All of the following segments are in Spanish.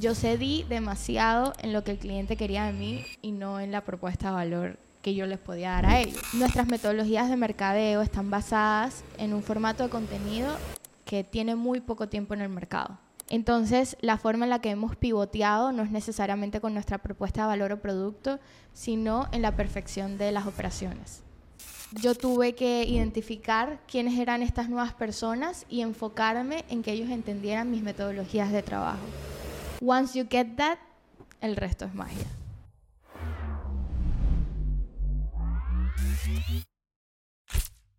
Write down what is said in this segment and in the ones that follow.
yo cedí demasiado en lo que el cliente quería de mí y no en la propuesta de valor que yo les podía dar a ellos. Nuestras metodologías de mercadeo están basadas en un formato de contenido que tiene muy poco tiempo en el mercado. Entonces, la forma en la que hemos pivoteado no es necesariamente con nuestra propuesta de valor o producto, sino en la perfección de las operaciones. Yo tuve que identificar quiénes eran estas nuevas personas y enfocarme en que ellos entendieran mis metodologías de trabajo. Once you get that, el resto es magia.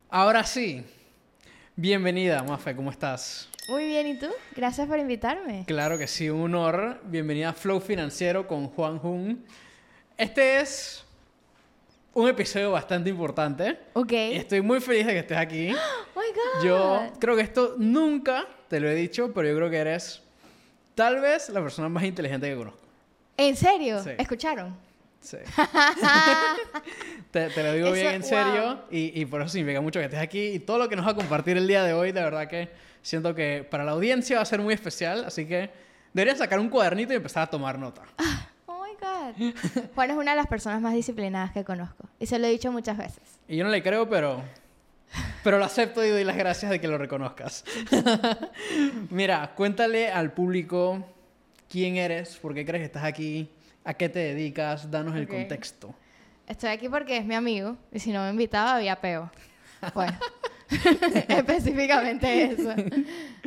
Ahora sí, bienvenida, Mafe, ¿cómo estás? Muy bien, ¿y tú? Gracias por invitarme. Claro que sí, un honor. Bienvenida a Flow Financiero con Juan Jun. Este es un episodio bastante importante. Ok. Y estoy muy feliz de que estés aquí. Oh my God. Yo creo que esto nunca te lo he dicho, pero yo creo que eres tal vez la persona más inteligente que conozco. ¿En serio? Sí. ¿Escucharon? Sí. te, te lo digo Eso- bien en serio wow. y, y por eso significa mucho que estés aquí y todo lo que nos va a compartir el día de hoy, de verdad que siento que para la audiencia va a ser muy especial, así que deberías sacar un cuadernito y empezar a tomar nota. Oh my God. Juan es una de las personas más disciplinadas que conozco. Y se lo he dicho muchas veces. Y yo no le creo, pero, pero lo acepto y doy las gracias de que lo reconozcas. Mira, cuéntale al público quién eres, por qué crees que estás aquí, a qué te dedicas, danos el contexto. Estoy aquí porque es mi amigo. Y si no me invitaba, había peo. Bueno. Específicamente eso.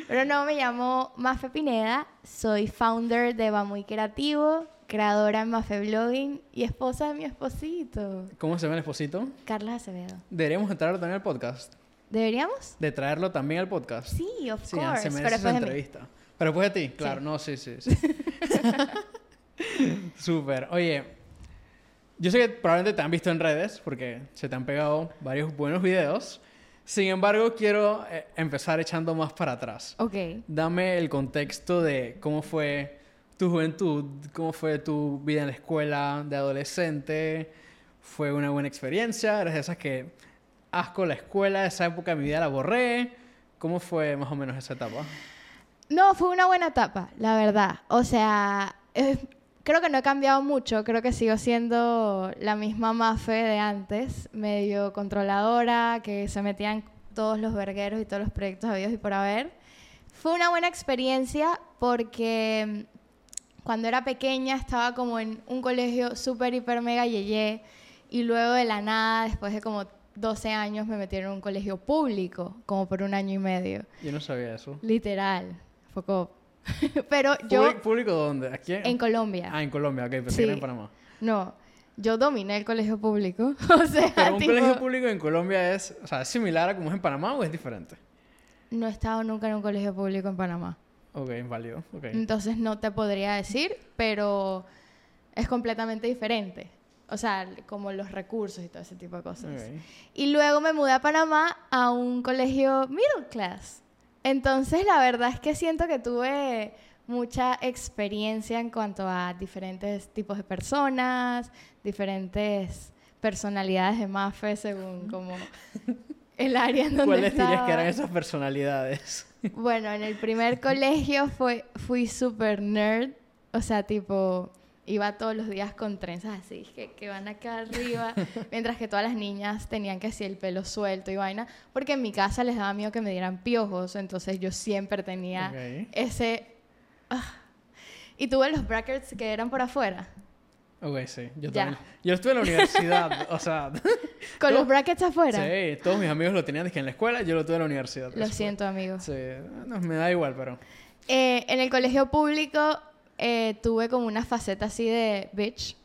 Pero no, me llamo Mafe Pineda. Soy founder de Va Muy Creativo, creadora en Mafe Blogging y esposa de mi esposito, ¿Cómo se llama el esposito? Carlos Acevedo. Deberíamos entrarlo también al podcast. ¿Deberíamos? De traerlo también al podcast. Sí, of Sí, course. se pero merece esa de mí. entrevista. Pero después de ti, claro. No, sí, sí, sí. Súper. Oye, yo sé que probablemente te han visto en redes porque se te han pegado varios buenos videos. Sin embargo, quiero eh, empezar echando más para atrás. Ok. Dame el contexto de cómo fue tu juventud, cómo fue tu vida en la escuela de adolescente. ¿Fue una buena experiencia? ¿Eres de esas que asco la escuela? Esa época de mi vida la borré. ¿Cómo fue más o menos esa etapa? No, fue una buena etapa, la verdad. O sea, eh, creo que no he cambiado mucho. Creo que sigo siendo la misma Mafe de antes, medio controladora, que se metía en todos los vergueros y todos los proyectos habidos y por haber. Fue una buena experiencia porque cuando era pequeña estaba como en un colegio súper, hiper, mega yeye y luego de la nada, después de como 12 años, me metieron en un colegio público, como por un año y medio. Yo no sabía eso. Literal. Fue como... Pero yo... ¿Público, dónde? ¿Aquí? En Colombia. Ah, en Colombia, ok, pensé Sí. que era en Panamá. No, yo dominé el colegio público. o sea, Pero un tipo, colegio público en Colombia es, o sea, ¿es similar a como es en Panamá o es diferente? no he estado nunca en un colegio público en Panamá. Ok, válido, ok. Entonces no te podría decir, pero es completamente diferente. O sea, como los recursos y todo ese tipo de cosas. Ok. Y luego me mudé a Panamá a un colegio middle class. Entonces, la verdad es que siento que tuve mucha experiencia en cuanto a diferentes tipos de personas, diferentes personalidades de Mafe según como el área en donde ¿Cuáles dirías que eran esas personalidades? Bueno, en el primer colegio fue, fui súper nerd, o sea, tipo, iba todos los días con trenzas así, que, que van acá arriba, mientras que todas las niñas tenían que así el pelo suelto y vaina, porque en mi casa les daba miedo que me dieran piojos, entonces yo siempre tenía ese... ah. Y tuve los brackets que eran por afuera, Ok, sí. Yo Ya. también. Yo estuve en la universidad, o sea... con los brackets afuera. Sí, todos mis amigos lo tenían dije, en la escuela, yo lo tuve en la universidad. Lo siento, amigo. Sí, no, me da igual, pero... Eh, en el colegio público eh, tuve como una faceta así de bitch.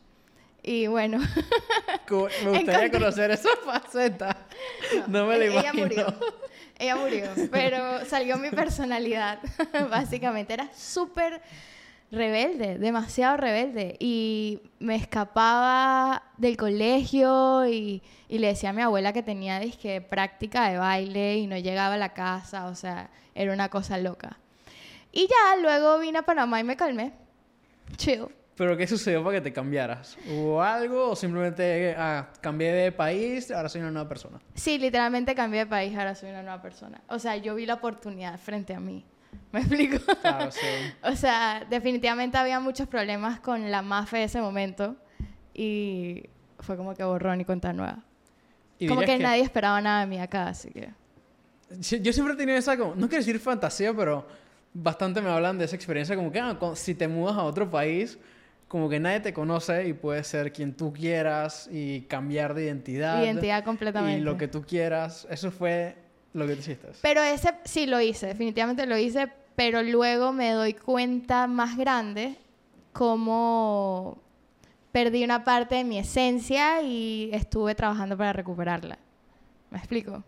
Y bueno, Me gustaría conocer esa faceta. No, me la ella imagino. murió. Ella murió, pero salió mi personalidad. Básicamente era súper rebelde, demasiado rebelde. Y me escapaba del colegio y, y le decía a mi abuela que tenía disque, práctica de baile y no llegaba a la casa. O sea, era una cosa loca. Y ya luego vine a Panamá y me calmé. Chill. ¿Pero qué sucedió para que te cambiaras? ¿Hubo algo o simplemente ah, cambié de país, ahora soy una nueva persona? Sí, literalmente cambié de país, ahora soy una nueva persona. O sea, yo vi la oportunidad frente a mí. ¿Me explico? Claro, sí. o sea, definitivamente había muchos problemas con la MAFE de ese momento y fue como que borrón y cuenta nueva. Y como que, dirías nadie esperaba nada de mí acá, así que... Yo yo siempre he tenido esa, como, no quiero decir fantasía, pero bastante me hablan de esa experiencia, como que ah, si te mudas a otro país, como que nadie te conoce y puedes ser quien tú quieras y cambiar de identidad. Identidad completamente. Y lo que tú quieras. Eso fue lo que hiciste. Pero ese sí lo hice, definitivamente lo hice, pero luego me doy cuenta más grande cómo perdí una parte de mi esencia y estuve trabajando para recuperarla. ¿Me explico?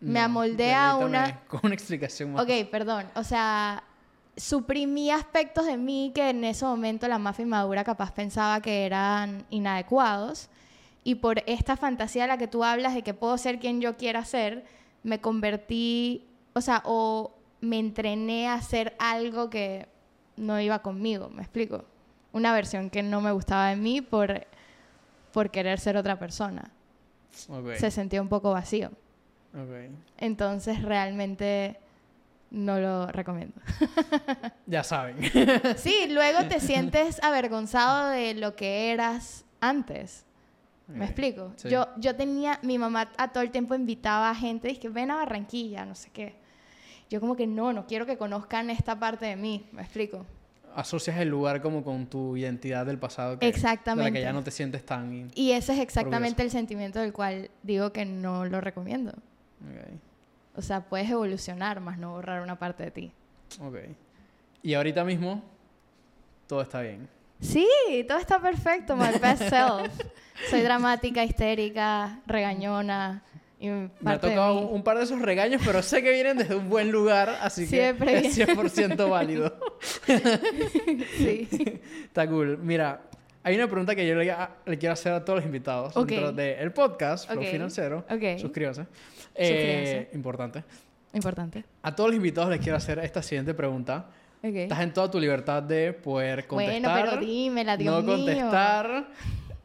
me amoldé a una- Con una explicación más. Ok, perdón. O sea, suprimí aspectos de mí que en ese momento la mafia inmadura capaz pensaba que eran inadecuados. Y por esta fantasía de la que tú hablas de que puedo ser quien yo quiera ser, me convertí, o sea, o me entrené a hacer algo que no iba conmigo, ¿me explico? Una versión que no me gustaba de mí por, por querer ser otra persona. Se sentía un poco vacío. Entonces realmente no lo recomiendo. Ya saben. Sí, luego te sientes avergonzado de lo que eras antes. ¿Me Ok, explico? sí. Yo, yo tenía, mi mamá a todo el tiempo invitaba a gente, dice que ven a Barranquilla, no sé qué. Yo como que no, no quiero que conozcan esta parte de mí, ¿me explico? Asocias el lugar como con tu identidad del pasado. Que, De la Exactamente. que ya no te sientes tan... Y ese es exactamente el sentimiento del cual digo que no lo recomiendo. Ok. O sea, puedes evolucionar, más no borrar una parte de ti. Ok. Y ahorita mismo, todo está bien. Sí, todo está perfecto, my best self. Soy dramática, histérica, regañona. Y Me ha de tocado un par de esos regaños, pero sé que vienen desde un buen lugar, así Siempre que es 100% válido. Sí. Está cool. Mira, hay una pregunta que yo le, le quiero hacer a todos los invitados dentro del podcast, Flow. Financiero. Ok. Suscríbanse. Eh, Suscríbanse. importante. Importante. A todos los invitados les quiero hacer esta siguiente pregunta. Estás en toda tu libertad de poder contestar. Bueno, pero dímela, Dios no mío. contestar,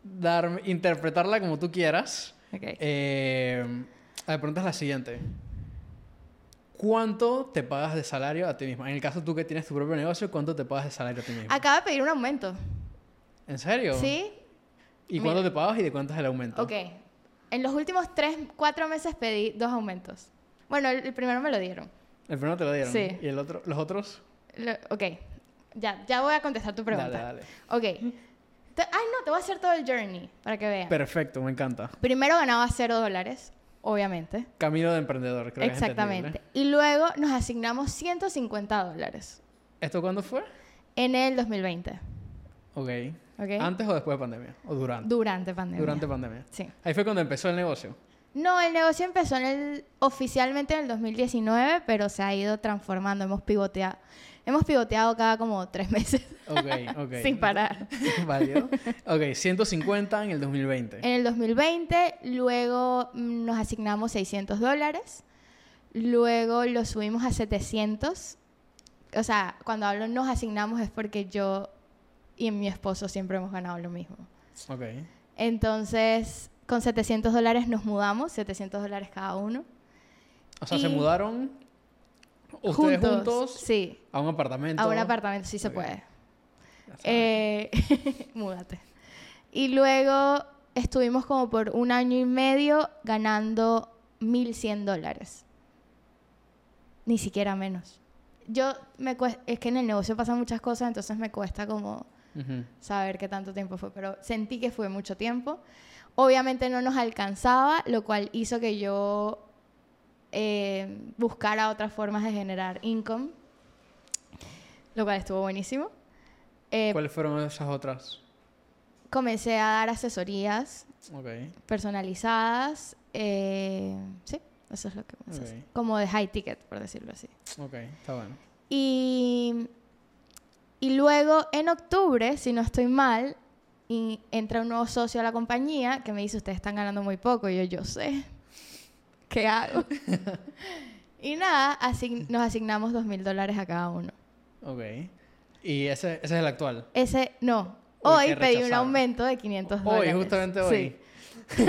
dar, interpretarla como tú quieras. Ok. Eh, la pregunta es la siguiente. ¿Cuánto te pagas de salario a ti mismo? En el caso tú que tienes tu propio negocio, ¿cuánto te pagas de salario a ti mismo? Acaba de pedir un aumento. ¿En serio? ¿Sí? ¿Y cuánto te pagas y de cuánto es el aumento? Ok. En los últimos tres, cuatro meses pedí dos aumentos. Bueno, el, el primero me lo dieron. El primero te lo dieron. Sí. ¿Y el otro, los otros? Lo- ok. Ya, ya voy a contestar tu pregunta. Dale, dale. Ok. Te- ay, no, te voy a hacer todo el journey para que vean. Perfecto, me encanta. Primero ganaba cero dólares, obviamente. Camino de emprendedor, creo que es. Y luego nos asignamos 150 dólares ¿Esto cuándo fue? en el 2020. Ok. ¿Ok? ¿Antes o después de pandemia? ¿O durante? Durante pandemia. Durante pandemia. Sí. Ahí fue cuando empezó el negocio. No, el negocio empezó en el, oficialmente en el 2019, pero se ha ido transformando. Hemos pivoteado. Hemos pivoteado cada como tres meses Ok, ok. sin parar. Válido. Ok, 150 en el 2020. En el 2020, luego mm, nos asignamos 600 dólares. Luego lo subimos a 700. O sea, cuando hablo nos asignamos es porque yo y mi esposo siempre hemos ganado lo mismo. Ok. Entonces, con 700 dólares nos mudamos, 700 dólares cada uno. O sea, se mudaron ustedes juntos, Sí, a un apartamento. a un apartamento, sí se puede. Eh, múdate. Y luego estuvimos como por un año y medio ganando 1.100 dólares. Ni siquiera menos. Yo me cuesta, es que en el negocio pasan muchas cosas, entonces me cuesta como Ujú. saber qué tanto tiempo fue, pero sentí que fue mucho tiempo. Obviamente no nos alcanzaba, lo cual hizo que yo eh, buscara otras formas de generar income, lo cual estuvo buenísimo. Eh, ¿Cuáles fueron esas otras? comencé a dar asesorías Ok. personalizadas, eh, sí, eso es lo que comencé a hacer. Ok. como de high ticket, por decirlo así. Ok, está bueno. Y, y luego en octubre, si no estoy mal, y entra un nuevo socio a la compañía que me dice, ustedes están ganando muy poco. Y yo, yo sé. ¿Qué hago? y nada, asign- nos asignamos dos mil dólares a cada uno. Ok. ¿Y ese, ese es el actual? Ese, no. Hoy pedí un aumento de 500 Hoy, dólares. justamente hoy. Sí.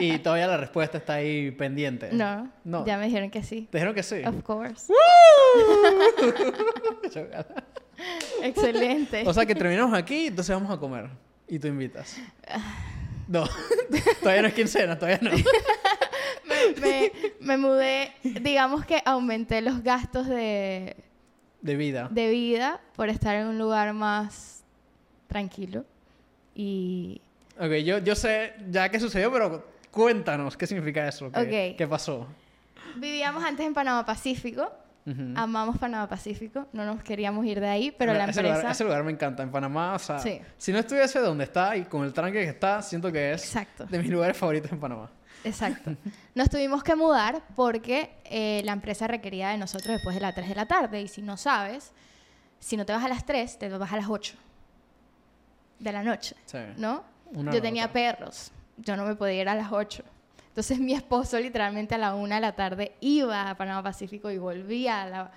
y todavía la respuesta está ahí pendiente. No, No. ya me dijeron que sí. Te dijeron que sí. Of course. Excelente. o sea que terminamos aquí, entonces vamos a comer. Y tú invitas. No, todavía no es quincena, todavía no. me, mudé, digamos que aumenté los gastos de, De vida. de vida por estar en un lugar más tranquilo. Y Ok, yo, yo sé ya qué sucedió, pero cuéntanos qué significa eso. ¿Qué, Ok. ¿qué pasó? vivíamos antes en Panamá Pacífico. Amamos Panamá Pacífico. No nos queríamos ir de ahí, pero la ese, empresa... lugar, ese lugar me encanta. En Panamá, o sea, Sí. si no estuviese donde está y con el tranque que está, siento que es Exacto. de mis lugares favoritos en Panamá. Exacto. Nos tuvimos que mudar porque eh, la empresa requería de nosotros después de las 3 de la tarde. Y si no sabes, si no te vas a las 3, te vas a las 8 de la noche, Sí. ¿no? Una Yo tenía perros. Yo no me podía ir a las 8. Entonces mi esposo literalmente a la 1 de la tarde iba a Panamá Pacífico y volvía a la,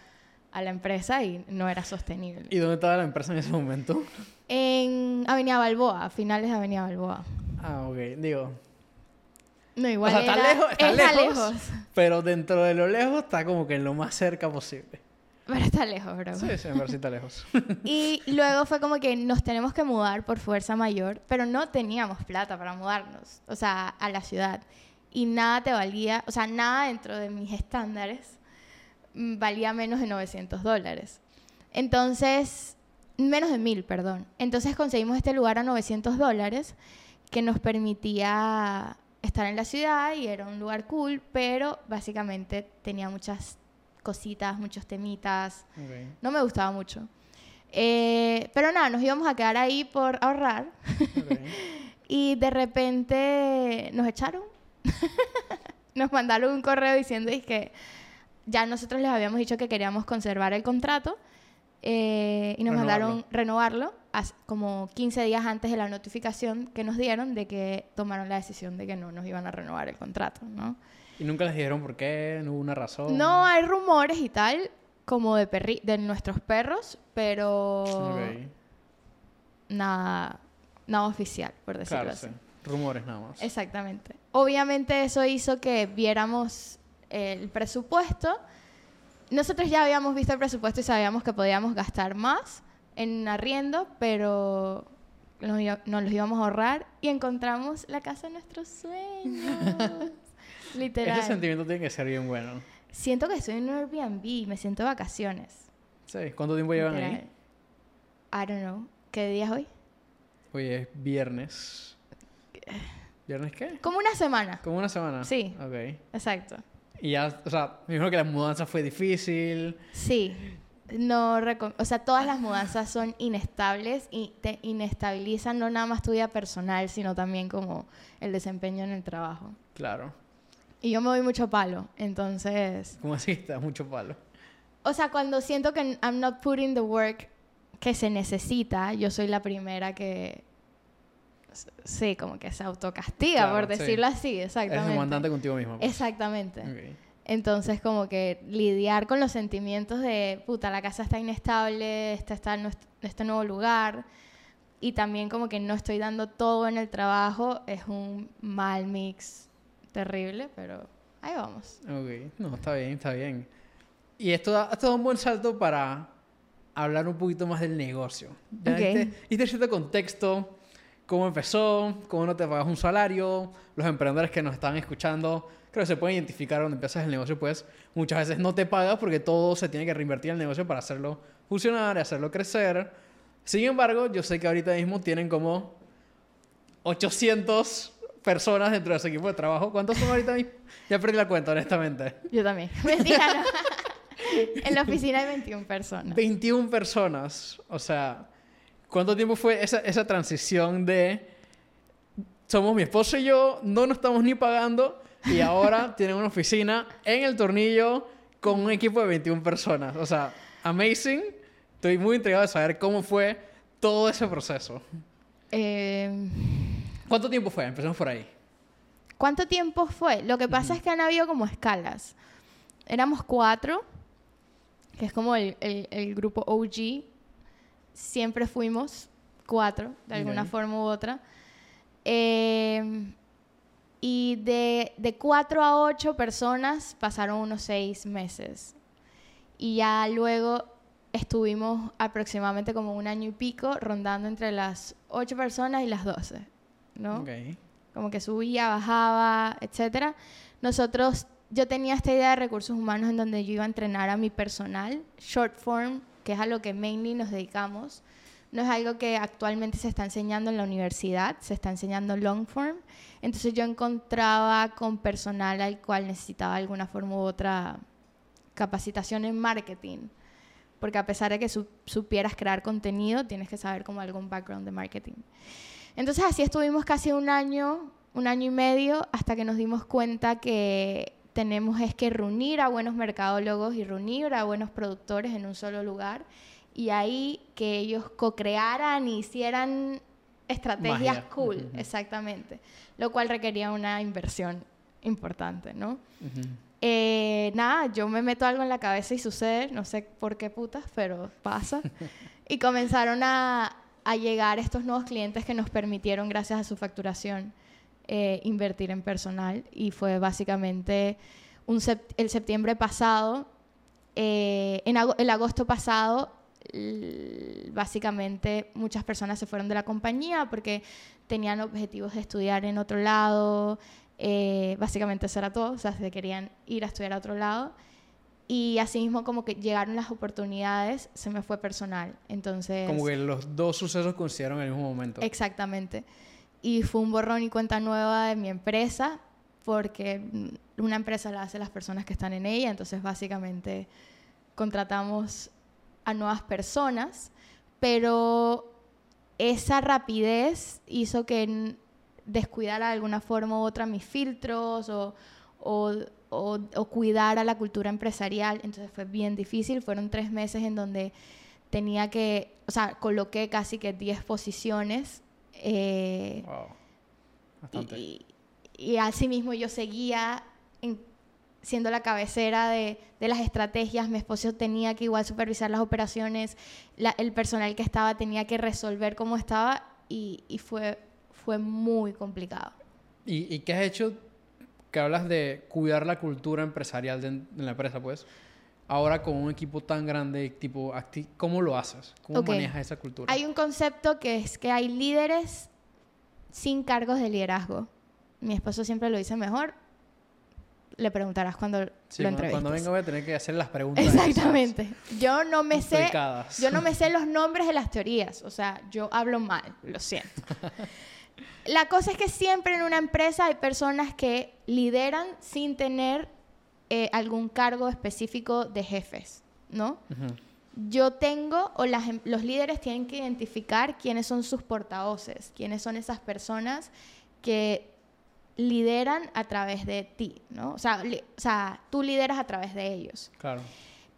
a la empresa y no era sostenible. ¿Y dónde estaba la empresa en ese momento? En Avenida Balboa, a finales de Avenida Balboa. Ah, ok. Digo, No, igual o sea, está lejos, está está lejos, lejos. pero dentro de lo lejos está como que en lo más cerca posible. Pero está lejos, bro. Sí, sí, parece que está lejos. Y luego fue como que nos tenemos que mudar por fuerza mayor, pero no teníamos plata para mudarnos, o sea, a la ciudad. Y nada te valía, o sea, nada dentro de mis estándares mm, valía menos de 900 dólares. Entonces, menos de mil, perdón. Entonces conseguimos este lugar a 900 dólares que nos permitía estar en la ciudad y era un lugar cool, pero básicamente tenía muchas cositas, muchos temitas. No me gustaba mucho. Eh, pero nada, nos íbamos a quedar ahí por ahorrar y de repente nos echaron. nos mandaron un correo diciendo que ya nosotros les habíamos dicho que queríamos conservar el contrato eh, y nos Renovarlo. mandaron renovarlo como 15 días antes de la notificación que nos dieron de que tomaron la decisión de que no nos iban a renovar el contrato, ¿no? ¿Y nunca les dijeron por qué? ¿No hubo una razón? No hay rumores y tal como de, perri de nuestros perros, pero Ok. nada, nada oficial, por decirlo Claro, así. sí. Rumores nada más. Exactamente. Obviamente eso hizo que viéramos el presupuesto. Nosotros ya habíamos visto el presupuesto y sabíamos que podíamos gastar más en arriendo, pero nos, los íbamos a ahorrar y encontramos la casa de nuestros sueños. Literal. Ese sentimiento tiene que ser bien bueno. Siento que estoy en un Airbnb, me siento de vacaciones. Sí. ¿Cuánto tiempo llevan Literal. ahí? I don't know. ¿Qué día es hoy? Hoy es viernes. ¿Viernes qué? Como una semana. ¿Como una semana? Sí. Ok. Exacto. Y ya, o sea, me imagino que la mudanza fue difícil. Sí. No o sea, todas las mudanzas son inestables y te inestabilizan no nada más tu vida personal, sino también como el desempeño en el trabajo. Claro. Y yo me doy mucho palo, entonces, Como así, está mucho palo. o sea, cuando siento que I'm not putting the work que se necesita, yo soy la primera que sí, como que se autocastiga, Claro, por sí. decirlo así, exactamente. demandante contigo mismo. pues. Exactamente. Entonces, como que lidiar con los sentimientos de, puta, la casa está inestable, este está en este nuevo lugar, y también como que no estoy dando todo en el trabajo, es un mal mix terrible, pero ahí vamos. Ok, no, está bien, está bien. Y esto da, esto da un buen salto para hablar un poquito más del negocio. Ya Ok. diste- diste cierto contexto, cómo empezó, cómo no te pagas un salario, los emprendedores que nos están escuchando, creo que se pueden identificar donde empiezas el negocio, pues muchas veces no te pagas porque todo se tiene que reinvertir en el negocio para hacerlo funcionar y hacerlo crecer. Sin embargo, yo sé que ahorita mismo tienen como 800 personas dentro de su equipo de trabajo. ¿Cuántos son ahorita mismo? Ya perdí la cuenta, honestamente. Yo también. Mentira, no. en la oficina hay 21 personas. 21 personas. O sea, ¿cuánto tiempo fue esa, esa transición de somos mi esposo y yo, no nos estamos ni pagando y ahora tienen una oficina en el tornillo con un equipo de 21 personas? O sea, amazing. Estoy muy intrigado de saber cómo fue todo ese proceso. Eh, ¿Cuánto tiempo fue? Empecemos por ahí. ¿Cuánto tiempo fue? Lo que pasa es que han habido como escalas. Éramos cuatro, que es como el, el- el grupo OG. Siempre fuimos cuatro, de alguna forma u otra. Eh, Y de, de cuatro a ocho personas pasaron unos seis meses. Y ya luego estuvimos aproximadamente como un año y pico rondando entre las ocho personas y las doce, ¿no? Como que subía, bajaba, etcétera. Nosotros, yo tenía esta idea de recursos humanos en donde yo iba a entrenar a mi personal, short form, que es a lo que mainly nos dedicamos. No es algo que actualmente se está enseñando en la universidad, se está enseñando long form. Entonces yo encontraba con personal al cual necesitaba alguna forma u otra capacitación en marketing. Porque a pesar de que su- supieras crear contenido, tienes que saber como algún background de marketing. Entonces así estuvimos casi un año, un año y medio, hasta que nos dimos cuenta que tenemos es que reunir a buenos mercadólogos y reunir a buenos productores en un solo lugar y ahí que ellos co-crearan y hicieran estrategias Magia. cool, Ujú. exactamente, lo cual requería una inversión importante, ¿no? Ujú. Eh, nada, yo me meto algo en la cabeza y sucede, no sé por qué putas, pero pasa. y comenzaron a, a llegar estos nuevos clientes que nos permitieron, gracias a su facturación, eh, invertir en personal. Y fue básicamente un el septiembre pasado, eh, en el agosto pasado, básicamente muchas personas se fueron de la compañía porque tenían objetivos de estudiar en otro lado, eh, básicamente eso era todo, o sea, se querían ir a estudiar a otro lado. Y así mismo como que llegaron las oportunidades, se me fue personal. Entonces... Como que los dos sucesos coincidieron en el mismo momento. Exactamente. Y fue un borrón y cuenta nueva de mi empresa, porque mm, una empresa la hace las personas que están en ella, entonces básicamente contratamos a nuevas personas, pero esa rapidez hizo que descuidara de alguna forma u otra mis filtros o, o, o, o cuidara la cultura empresarial, entonces fue bien difícil, fueron tres meses en donde tenía que, o sea, coloqué casi que 10 posiciones. Eh, Wow. Bastante. y, y, y así mismo yo seguía en- siendo la cabecera de, de las estrategias. Mi esposo tenía que igual supervisar las operaciones. la- el personal que estaba tenía que resolver cómo estaba y, y fue, fue muy complicado. ¿Y, y qué has hecho? Que hablas de cuidar la cultura empresarial de, de la empresa, pues. Ahora con un equipo tan grande, tipo, ¿cómo lo haces? ¿Cómo Ok. manejas esa cultura? Hay un concepto que es que hay líderes sin cargos de liderazgo. Mi esposo siempre lo dice mejor. Le preguntarás cuando Sí, lo entrevistes. cuando venga voy a tener que hacer las preguntas. Exactamente. Yo no me sé, yo no me sé los nombres de las teorías, o sea, yo hablo mal, lo siento. La cosa es que siempre en una empresa hay personas que lideran sin tener eh, algún cargo específico de jefes, ¿no? Yo tengo, o las em- los líderes tienen que identificar quiénes son sus portavoces, quiénes son esas personas que lideran a través de ti, ¿no? O sea, li- o sea tú lideras a través de ellos. Claro.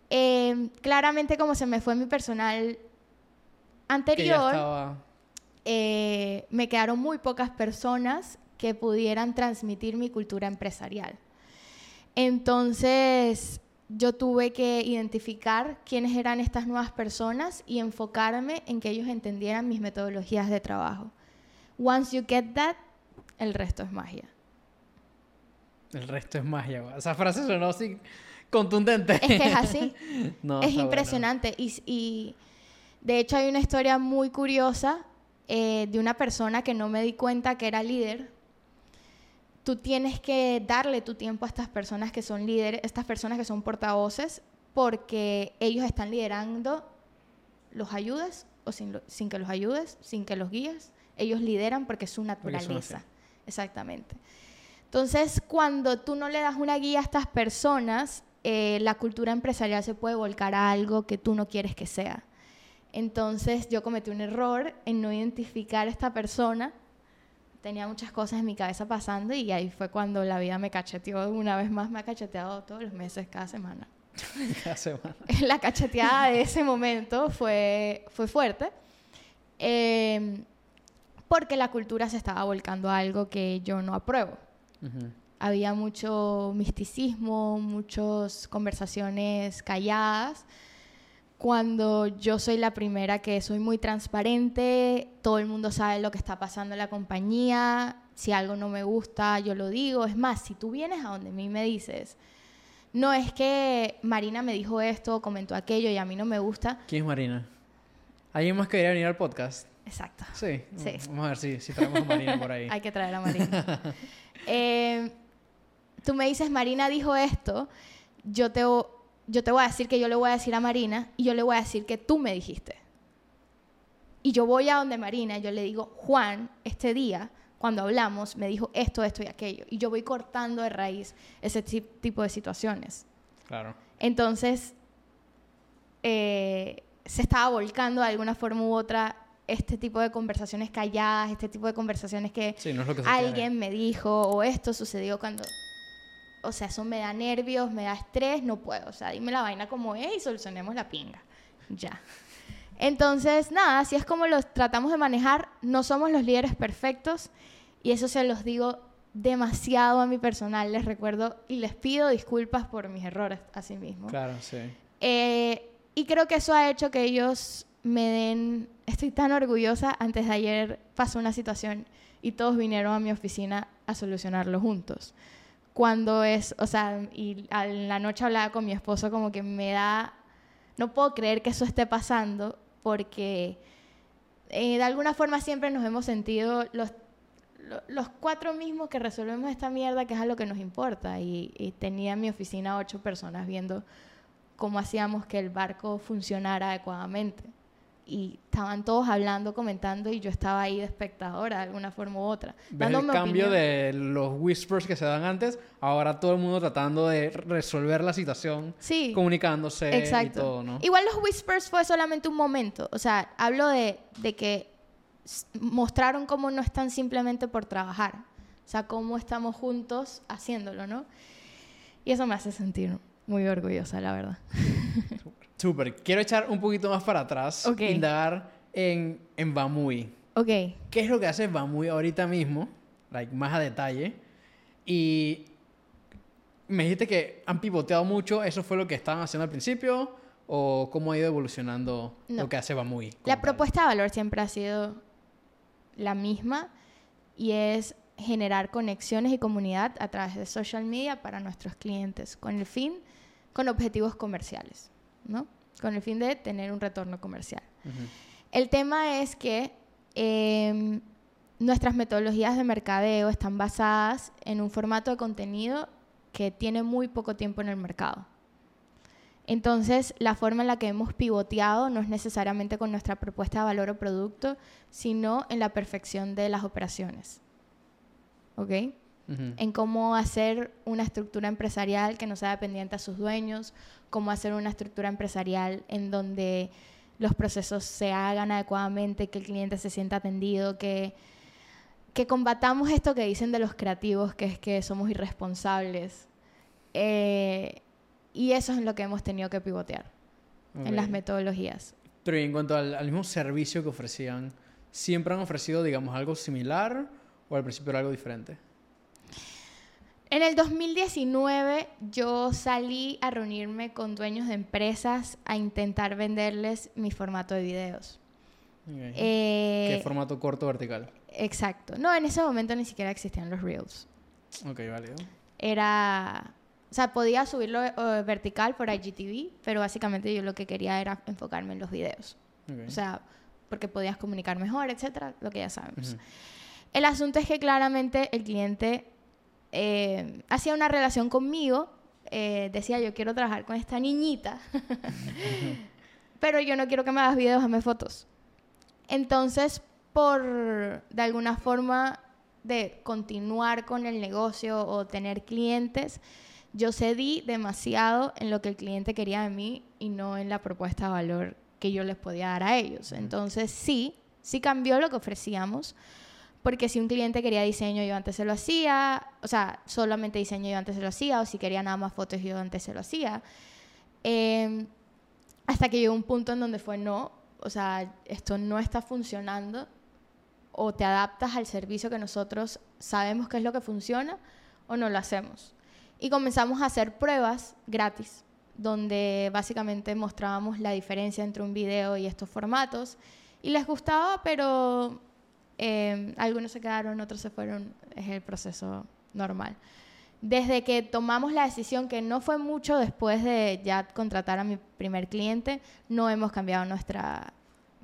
Eh, claramente, como se me fue mi personal Que anterior, estaba... eh, me quedaron muy pocas personas que pudieran transmitir mi cultura empresarial. Entonces, yo tuve que identificar quiénes eran estas nuevas personas y enfocarme en que ellos entendieran mis metodologías de trabajo. Once you get that, el resto es magia. El resto es magia. Esa frase sonó así contundente. Es que es así. No, es está bueno. impresionante. Y, y, de hecho hay una historia muy curiosa eh, de una persona que no me di cuenta que era líder. Tú tienes que darle tu tiempo a estas personas que son líderes, estas personas que son portavoces, porque ellos están liderando, los ayudes o sin, lo- sin que los ayudes, sin que los guíes. Ellos lideran porque es su naturaleza. Exactamente. Entonces, cuando tú no le das una guía a estas personas, eh, la cultura empresarial se puede volcar a algo que tú no quieres que sea. Entonces, yo cometí un error en no identificar a esta persona. Tenía muchas cosas en mi cabeza pasando y ahí fue cuando la vida me cacheteó. Una vez más me ha cacheteado todos los meses, cada semana. Cada semana. la cacheteada de ese momento fue, fue fuerte. eh, porque la cultura se estaba volcando a algo que yo no apruebo. Había mucho misticismo, muchas conversaciones calladas, cuando yo soy la primera que soy muy transparente, todo el mundo sabe lo que está pasando en la compañía, si algo no me gusta, yo lo digo. Es más, si tú vienes a donde a mí me dices, no es que Marina me dijo esto, comentó aquello y a mí no me gusta. ¿Quién es Marina? ¿Alguien más que quería venir al podcast? Exacto. Sí. Sí. Vamos a ver si, si traemos a Marina por ahí. Hay que traer a Marina. Eh, tú me dices, Marina dijo esto, yo te, yo te voy a decir que yo le voy a decir a Marina y yo le voy a decir que tú me dijiste. Y yo voy a donde Marina, yo le digo, Juan, este día, cuando hablamos, me dijo esto, esto y aquello. Y yo voy cortando de raíz ese ti- tipo de situaciones. Claro. Entonces, eh, se estaba volcando de alguna forma u otra este tipo de conversaciones calladas, este tipo de conversaciones que Sí, no es lo que alguien me dijo o esto sucedió cuando... O sea, eso me da nervios, me da estrés, no puedo. O sea, dime la vaina como es y solucionemos la pinga. Ya. Entonces, nada, así es como los tratamos de manejar. No somos los líderes perfectos y eso se los digo demasiado a mi personal. Les recuerdo y les pido disculpas por mis errores a sí mismo. Claro, sí. Eh, y creo que eso ha hecho que ellos me den... Estoy tan orgullosa. Antes de ayer pasó una situación y todos vinieron a mi oficina a solucionarlo juntos. Cuando es, o sea, y a la noche hablaba con mi esposo como que me da... No puedo creer que eso esté pasando porque eh, de alguna forma siempre nos hemos sentido los, lo- los cuatro mismos que resolvemos esta mierda, que es a lo que nos importa. Y tenía en mi oficina ocho personas viendo cómo hacíamos que el barco funcionara adecuadamente. Y estaban todos hablando, comentando, y yo estaba ahí de espectadora de alguna forma u otra. ¿Ves el cambio opinión. de los whispers que se dan antes? Ahora todo el mundo tratando de resolver la situación, Sí, comunicándose exacto. y todo, ¿no? Igual los whispers fue solamente un momento. O sea, hablo de, de que mostraron cómo no están simplemente por trabajar. O sea, cómo estamos juntos haciéndolo, ¿no? Y eso me hace sentir muy orgullosa, la verdad. Súper. Quiero echar un poquito más para atrás, Ok. indagar en, en Bamui. Ok. ¿Qué es lo que hace Bamui ahorita mismo? Like, más a detalle. Y me dijiste que han pivoteado mucho. ¿Eso fue lo que estaban haciendo al principio? ¿O cómo ha ido evolucionando No. lo que hace Bamui? La propuesta de valor siempre ha sido la misma y es generar conexiones y comunidad a través de social media para nuestros clientes con el fin, con objetivos comerciales, ¿no? Con el fin de tener un retorno comercial. El tema es que em, nuestras metodologías de mercadeo están basadas en un formato de contenido que tiene muy poco tiempo en el mercado. Entonces, la forma en la que hemos pivoteado no es necesariamente con nuestra propuesta de valor o producto, sino en la perfección de las operaciones. ¿Ok? Ujú. en cómo hacer una estructura empresarial que no sea dependiente a sus dueños, cómo hacer una estructura empresarial en donde los procesos se hagan adecuadamente, que el cliente se sienta atendido, que, que combatamos esto que dicen de los creativos, que es que somos irresponsables. Eh, y eso es en lo que hemos tenido que pivotear, en las metodologías. Pero y en cuanto al, al mismo servicio que ofrecían, ¿siempre han ofrecido, digamos, algo similar o al principio era algo diferente? En el 2019 yo salí a reunirme con dueños de empresas a intentar venderles mi formato de videos. Ok. Eh, ¿Qué formato corto vertical? exacto. No, en ese momento ni siquiera existían los reels. Ok, válido. Era, o sea, podía subirlo eh, vertical por IGTV, pero básicamente yo lo que quería era enfocarme en los videos. Ok. O sea, porque podías comunicar mejor, etcétera, lo que ya sabemos. El asunto es que claramente el cliente eh, hacía una relación conmigo, eh, decía yo quiero trabajar con esta niñita, pero yo no quiero que me hagas videos, hazme fotos. Entonces, por de alguna forma de continuar con el negocio o tener clientes, yo cedí demasiado en lo que el cliente quería de mí y no en la propuesta de valor que yo les podía dar a ellos. Entonces, sí, sí cambió lo que ofrecíamos, porque si un cliente quería diseño, yo antes se lo hacía, o sea, solamente diseño yo antes se lo hacía, o si quería nada más fotos, yo antes se lo hacía. Eh, hasta que llegó un punto en donde fue no, o sea, esto no está funcionando, o te adaptas al servicio que nosotros sabemos que es lo que funciona, o no lo hacemos. Y comenzamos a hacer pruebas gratis, donde básicamente mostrábamos la diferencia entre un video y estos formatos. Y les gustaba, pero eh, algunos se quedaron, otros se fueron. Es el proceso normal. Desde que tomamos la decisión, que no fue mucho después de ya contratar a mi primer cliente, no hemos cambiado nuestra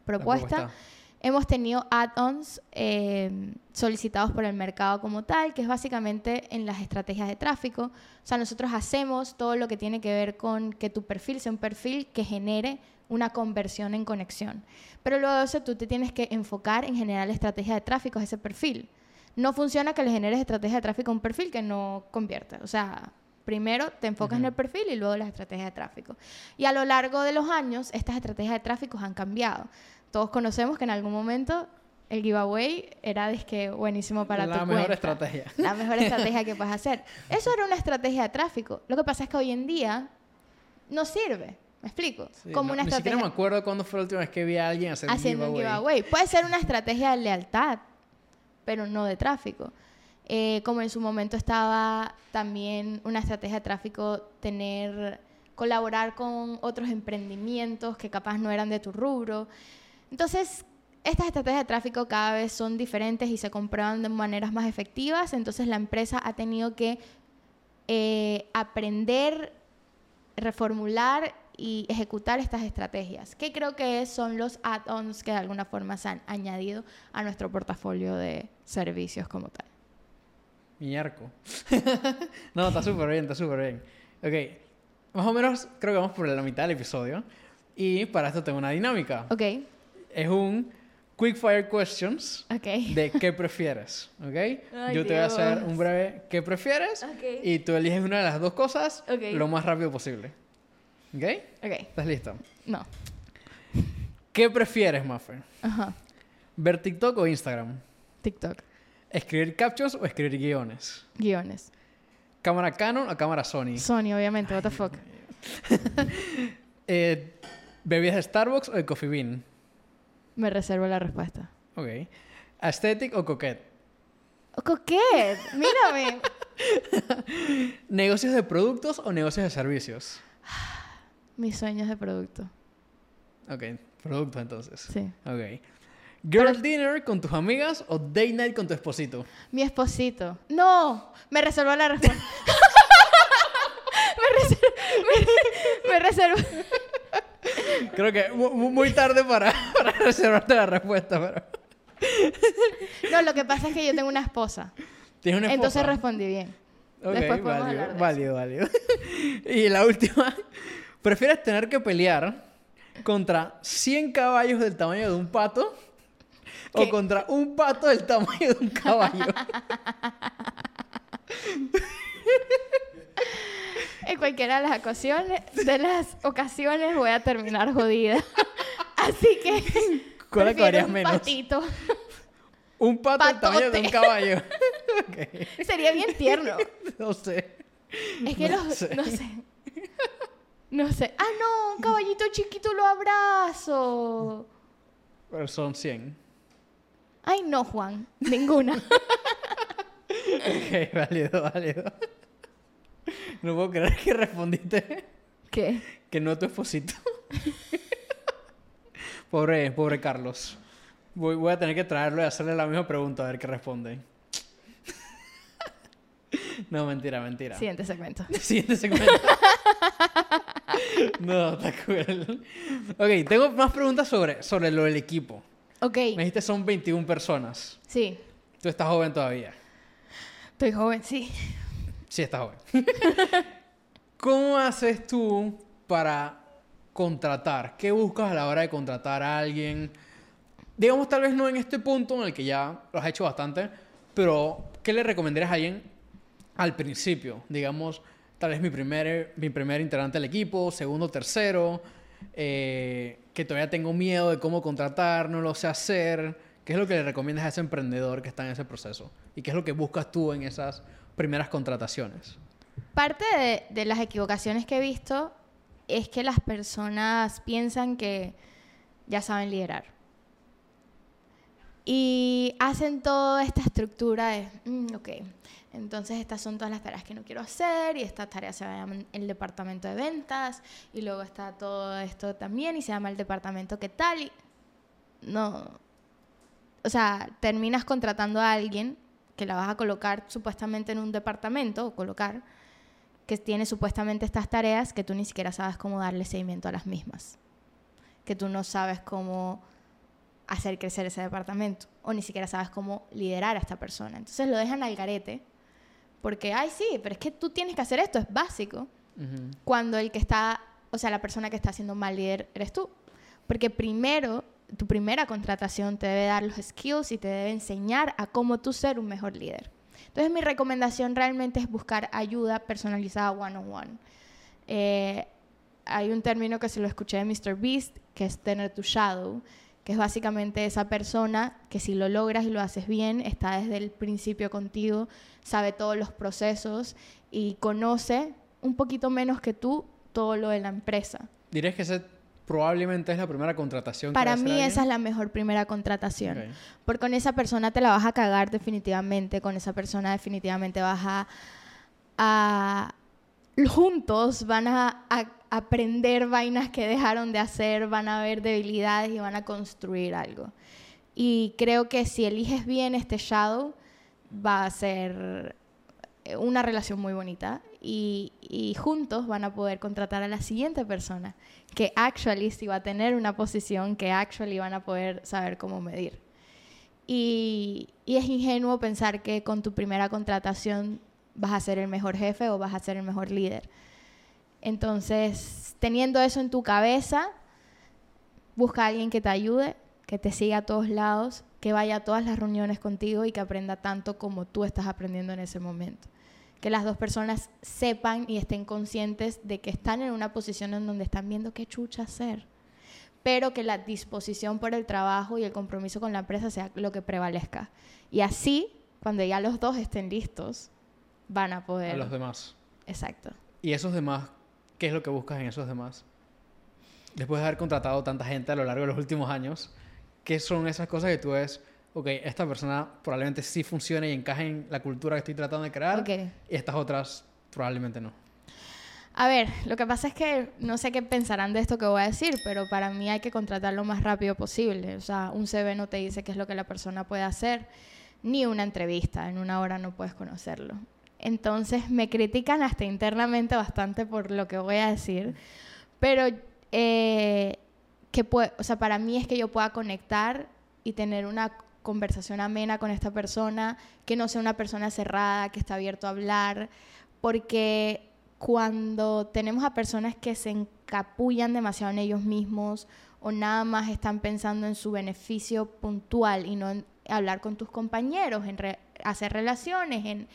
propuesta. propuesta. Hemos tenido add-ons eh, solicitados por el mercado como tal, que es básicamente en las estrategias de tráfico. O sea, nosotros hacemos todo lo que tiene que ver con que tu perfil sea un perfil que genere una conversión en conexión. Pero luego de eso tú te tienes que enfocar en generar estrategia de tráfico a ese perfil. No funciona que le generes estrategia de tráfico a un perfil que no convierte. O sea, primero te enfocas en el perfil y luego las estrategias de tráfico. Y a lo largo de los años, estas estrategias de tráfico han cambiado. Todos conocemos que en algún momento el giveaway era que buenísimo para La tu mejor cuenta. estrategia. La mejor estrategia que puedes hacer. Eso era una estrategia de tráfico. Lo que pasa es que hoy en día no sirve. ¿Me explico? Sí, Como no- una Ni estrategia siquiera me acuerdo cuándo fue la última vez que vi a alguien hacer haciendo un un giveaway. giveaway. Puede ser una estrategia de lealtad, pero no de tráfico. Eh, como en su momento estaba también una estrategia de tráfico tener colaborar con otros emprendimientos que capaz no eran de tu rubro. Entonces, estas estrategias de tráfico cada vez son diferentes y se comprueban de maneras más efectivas. Entonces, la empresa ha tenido que eh, aprender, reformular y ejecutar estas estrategias, que creo que son los add-ons que de alguna forma se han añadido a nuestro portafolio de servicios como tal. Miarco. no, está súper bien, está súper bien. Ok, más o menos creo que vamos por la mitad del episodio. Y para esto tengo una dinámica. Ok, Es un quick fire questions ok. de qué prefieres. ¿Ok? Ay, Yo te voy a hacer Dios. un breve qué prefieres Ok. y tú eliges una de las dos cosas Ok. lo más rápido posible. ¿Ok? Ok, ¿Estás listo? no. ¿Qué prefieres, Mafe? Ajá. ¿Ver TikTok o Instagram? TikTok. ¿Escribir captchas o escribir guiones? Guiones. ¿Cámara Canon o cámara Sony? Sony, obviamente, what the fuck. Eh, ¿Bebidas de Starbucks o de Coffee Bean? Me reservo la respuesta. Ok. ¿Aesthetic o coquette? Oh, Coquette, mírame. ¿Negocios de productos o negocios de servicios? Mis sueños de producto. Ok, productos entonces. Sí. Ok. ¿Girl dinner con tus amigas o date night con tu esposito? Mi esposito. No, me reservó la respuesta. me, reservo, me. Creo que mu- mu- muy tarde para, para reservarte la respuesta, pero... No, lo que pasa es que yo tengo una esposa. ¿Tienes una Entonces esposa? respondí bien. Ok, Después válido, válido. y la última. ¿Prefieres tener que pelear contra 100 caballos del tamaño de un pato o contra un pato del tamaño de un caballo? En cualquiera de las ocasiones, de las ocasiones voy a terminar jodida. Así que ¿Cuál prefiero un menos? patito. Un pato del tamaño de un caballo. Sería bien tierno. No sé. Es que No los, sé. no sé. No sé. Ah, no, un caballito chiquito lo abrazo. Pero son 100. Ay, no, Juan. Ninguna. Ok, válido, válido. No puedo creer que respondiste ¿Qué? que no tu esposito. pobre, pobre Carlos. Voy, voy a tener que traerlo y hacerle la misma pregunta a ver qué responde. no, mentira, mentira. Siguiente segmento. Siguiente segmento. No, está cool. Ok, tengo más preguntas sobre, sobre lo del equipo. Ok. Me dijiste son 21 personas. Sí. Tú estás joven todavía. Estoy joven, sí. Sí, estás joven. ¿Cómo haces tú para contratar? ¿Qué buscas a la hora de contratar a alguien? Digamos, tal vez no en este punto en el que ya lo has hecho bastante, pero ¿qué le recomendarías a alguien al principio? Digamos, tal vez mi primer, mi primer integrante del equipo, segundo, tercero, eh, que todavía tengo miedo de cómo contratar, no lo sé hacer. ¿Qué es lo que le recomiendas a ese emprendedor que está en ese proceso? ¿Y qué es lo que buscas tú en esas primeras contrataciones? Parte de, de las equivocaciones que he visto es que las personas piensan que ya saben liderar. Y hacen toda esta estructura de, mm, ok, entonces estas son todas las tareas que no quiero hacer y estas tareas se llaman el departamento de ventas y luego está todo esto también y se llama el departamento qué tal. No, o sea, terminas contratando a alguien que la vas a colocar supuestamente en un departamento o colocar que tiene supuestamente estas tareas que tú ni siquiera sabes cómo darle seguimiento a las mismas, que tú no sabes cómo hacer crecer ese departamento o ni siquiera sabes cómo liderar a esta persona. Entonces lo dejan al garete porque, ay, sí, pero es que tú tienes que hacer esto, es básico, cuando el que está, o sea, la persona que está siendo mal líder eres tú. Porque primero, tu primera contratación te debe dar los skills y te debe enseñar a cómo tú ser un mejor líder. Entonces mi recomendación realmente es buscar ayuda personalizada one-on-one. Eh, hay un término que se lo escuché de Mr. Beast, que es tener tu shadow, que es básicamente esa persona que si lo logras y lo haces bien, está desde el principio contigo, sabe todos los procesos y conoce un poquito menos que tú todo lo de la empresa. ¿Dirías que ese probablemente es la primera contratación? Para mí esa es la mejor primera contratación. Porque con esa persona te la vas a cagar definitivamente, con esa persona definitivamente vas a... a juntos van a aprender vainas que dejaron de hacer, van a ver debilidades y van a construir algo. Y creo que si eliges bien este shadow, va a ser una relación muy bonita y, juntos van a poder contratar a la siguiente persona que actually sí va a tener una posición que actually van a poder saber cómo medir. Y es ingenuo pensar que con tu primera contratación vas a ser el mejor jefe o vas a ser el mejor líder entonces, teniendo eso en tu cabeza, busca a alguien que te ayude, que te siga a todos lados, que vaya a todas las reuniones contigo y que aprenda tanto como tú estás aprendiendo en ese momento. Que las dos personas sepan y estén conscientes de que están en una posición en donde están viendo qué chucha hacer, pero que la disposición por el trabajo y el compromiso con la empresa sea lo que prevalezca. Y así, cuando ya los dos estén listos, van a poder... A los demás. Exacto. ¿Y esos demás ¿Qué es lo que buscas en esos demás? Después de haber contratado tanta gente a lo largo de los últimos años, ¿qué son esas cosas que tú ves? Ok, esta persona probablemente sí funcione y encaje en la cultura que estoy tratando de crear. Y estas otras probablemente no. A ver, lo que pasa es que no sé qué pensarán de esto que voy a decir, pero para mí hay que contratar lo más rápido posible. O sea, un CV no te dice qué es lo que la persona puede hacer, ni una entrevista. En una hora no puedes conocerlo. Entonces me critican hasta internamente bastante por lo que voy a decir, pero eh, que o sea, para mí es que yo pueda conectar y tener una conversación amena con esta persona, que no sea una persona cerrada, que está abierto a hablar, porque cuando tenemos a personas que se encapullan demasiado en ellos mismos o nada más están pensando en su beneficio puntual y no en hablar con tus compañeros, en hacer relaciones, en,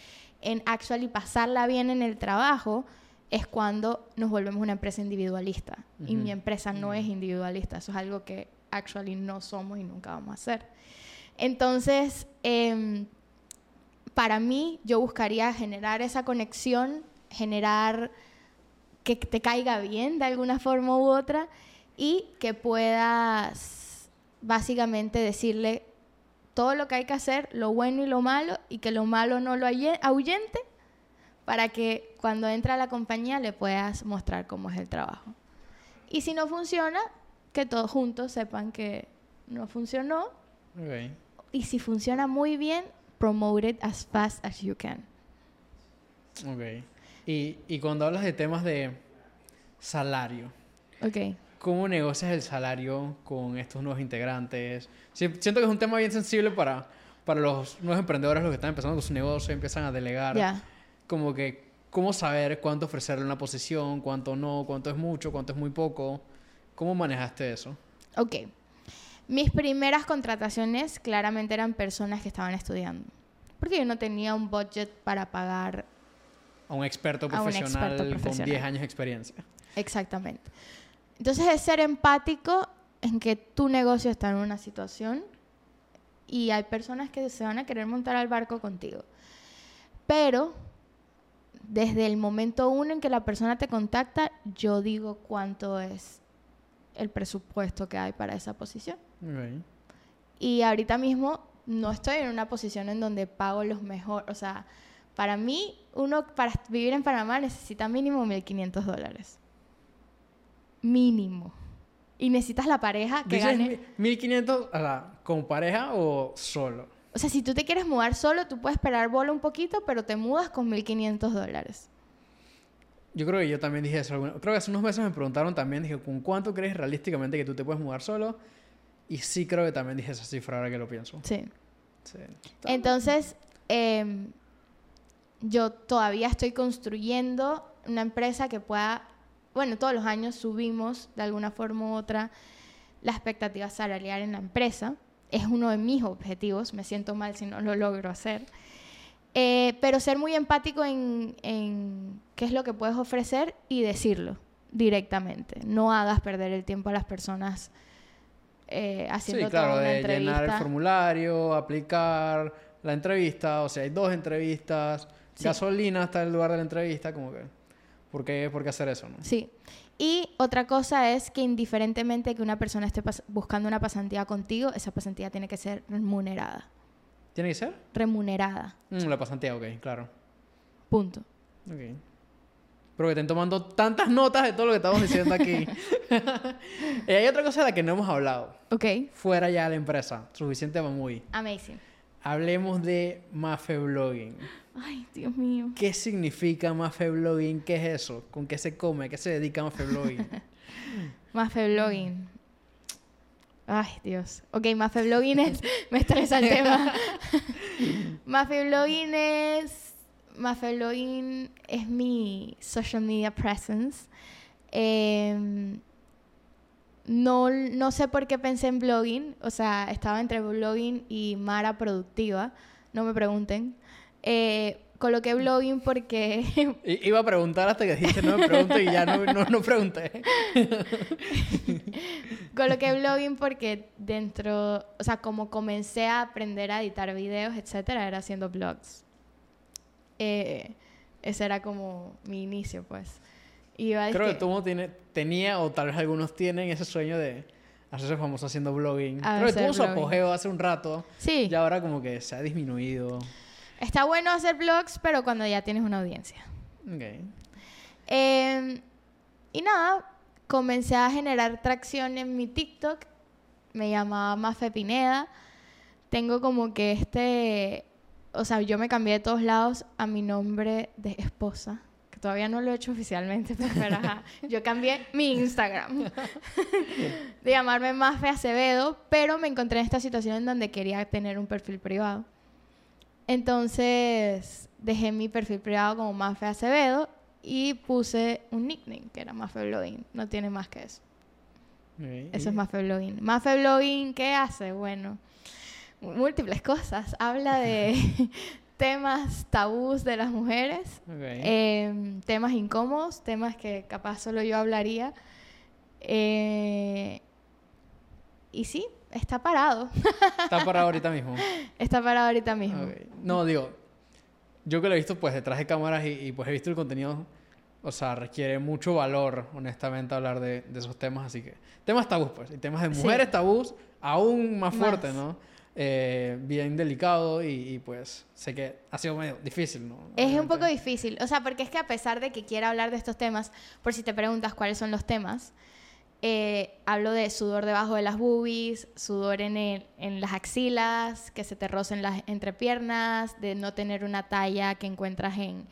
en actually pasarla bien en el trabajo, es cuando nos volvemos una empresa individualista. Y mi empresa no es individualista. Eso es algo que actually no somos y nunca vamos a hacer. Entonces, em, para mí, yo buscaría generar esa conexión, generar que te caiga bien de alguna forma u otra y que puedas básicamente decirle todo lo que hay que hacer, lo bueno y lo malo, y que lo malo no lo ahuyente, para que cuando entra a la compañía le puedas mostrar cómo es el trabajo. Y si no funciona, que todos juntos sepan que no funcionó. Y si funciona muy bien, promote it as fast as you can. Ok. Y, y cuando hablas de temas de salario. Ok. ¿Cómo negocias el salario con estos nuevos integrantes? Siento que es un tema bien sensible para, para los nuevos emprendedores, los que están empezando con su negocio, empiezan a delegar. Como que, ¿cómo saber cuánto ofrecerle una posición, cuánto no, cuánto es mucho, cuánto es muy poco? ¿Cómo manejaste eso? Ok. Mis primeras contrataciones claramente eran personas que estaban estudiando. Porque yo no tenía un budget para pagar a un experto profesional, un experto profesional. con 10 años de experiencia. Exactamente. Entonces es ser empático en que tu negocio está en una situación y hay personas que se van a querer montar al barco contigo. Pero desde el momento uno en que la persona te contacta, yo digo cuánto es el presupuesto que hay para esa posición. Y ahorita mismo no estoy en una posición en donde pago los mejores. O sea, para mí, uno para vivir en Panamá necesita mínimo 1.500 dólares. Mínimo. Y necesitas la pareja que ¿Dices gane. mi- 1500 a la- con pareja o solo? O sea, si tú te quieres mudar solo, tú puedes esperar bola un poquito, pero te mudas con 1.500 dólares. Yo creo que yo también dije eso. Creo que hace unos meses me preguntaron también, dije, ¿con cuánto crees realísticamente que tú te puedes mudar solo? Y sí creo que también dije esa cifra ahora que lo pienso. Sí. Sí. Entonces, em, yo todavía estoy construyendo una empresa que pueda, bueno, todos los años subimos de alguna forma u otra la expectativa salarial en la empresa. Es uno de mis objetivos, me siento mal si no lo logro hacer. Eh, pero ser muy empático en, en qué es lo que puedes ofrecer y decirlo directamente. No hagas perder el tiempo a las personas eh, haciendo Sí, claro, toda una de entrevista. llenar el formulario, aplicar la entrevista, o sea, hay dos entrevistas, Sí. gasolina hasta el lugar de la entrevista, como que, ¿por qué, por qué hacer eso, no? Sí. Y otra cosa es que indiferentemente que una persona esté buscando una pasantía contigo, esa pasantía tiene que ser remunerada. ¿Tiene que ser? Remunerada. Mm, la pasantía, ok, claro. Punto. Ok. Pero que estén tomando tantas notas de todo lo que estamos diciendo aquí. Eh, hay otra cosa de la que no hemos hablado. Ok. Fuera ya de la empresa. Suficiente muy. Amazing. Hablemos de Mafe Blogging. Ay, Dios mío. ¿Qué significa Mafe Blogging? ¿Qué es eso? ¿Con qué se come? ¿Qué se dedica Mafe Blogging? Mafe Blogging. Ay, Dios. Ok, Mafe Blogging es... Me estresa el tema. Mafe Blogging es... Mafe Blogging es mi social media presence. Em, no, no sé por qué pensé en blogging. O sea, estaba entre blogging y Mara Productiva. No me pregunten. Eh, coloqué blogging porque Iba a preguntar hasta que dijiste no me pregunto y ya no, no, no pregunté. Coloqué blogging porque dentro, o sea, como comencé a aprender a editar videos, etcétera, era haciendo blogs. Eh, ese era como mi inicio, pues. Y Creo que todo mundo tiene, tenía, o tal vez algunos tienen, ese sueño de hacerse famoso haciendo blogging. A Creo que tuvo su apogeo hace un rato. sí, Y ahora como que se ha disminuido. está bueno hacer blogs, pero cuando ya tienes una audiencia. Ok. Eh, y nada, comencé a generar tracción en mi TikTok. Me llamaba Mafe Pineda. Tengo como que este. O sea, yo me cambié de todos lados a mi nombre de esposa. Todavía no lo he hecho oficialmente, pero ajá. Yo cambié mi Instagram. de llamarme Mafe Acevedo, pero me encontré en esta situación en donde quería tener un perfil privado. Entonces dejé mi perfil privado como Mafe Acevedo y puse un nickname que era Mafe Blogging. No tiene más que eso. Eso es Mafe Blogging. Mafe Blogging, ¿qué hace? Bueno, múltiples cosas. Habla de temas tabús de las mujeres, eh, temas incómodos, temas que capaz solo yo hablaría. Eh, y sí, está parado. Está parado ahorita mismo. está parado ahorita mismo. No, digo, yo que lo he visto pues detrás de cámaras y, y, pues he visto el contenido, o sea, requiere mucho valor, honestamente, hablar de, de esos temas, así que temas tabús, pues, y temas de Sí. mujeres tabús aún más Más. fuerte, ¿no? Eh, bien delicado y, y, pues sé que ha sido medio difícil, ¿no? Es un Obviamente. poco difícil, o sea, porque es que a pesar de que quiera hablar de estos temas, por si te preguntas cuáles son los temas, eh, hablo de sudor debajo de las boobies, sudor en, el- en las axilas, que se te rocen las entrepiernas, de no tener una talla que encuentras en,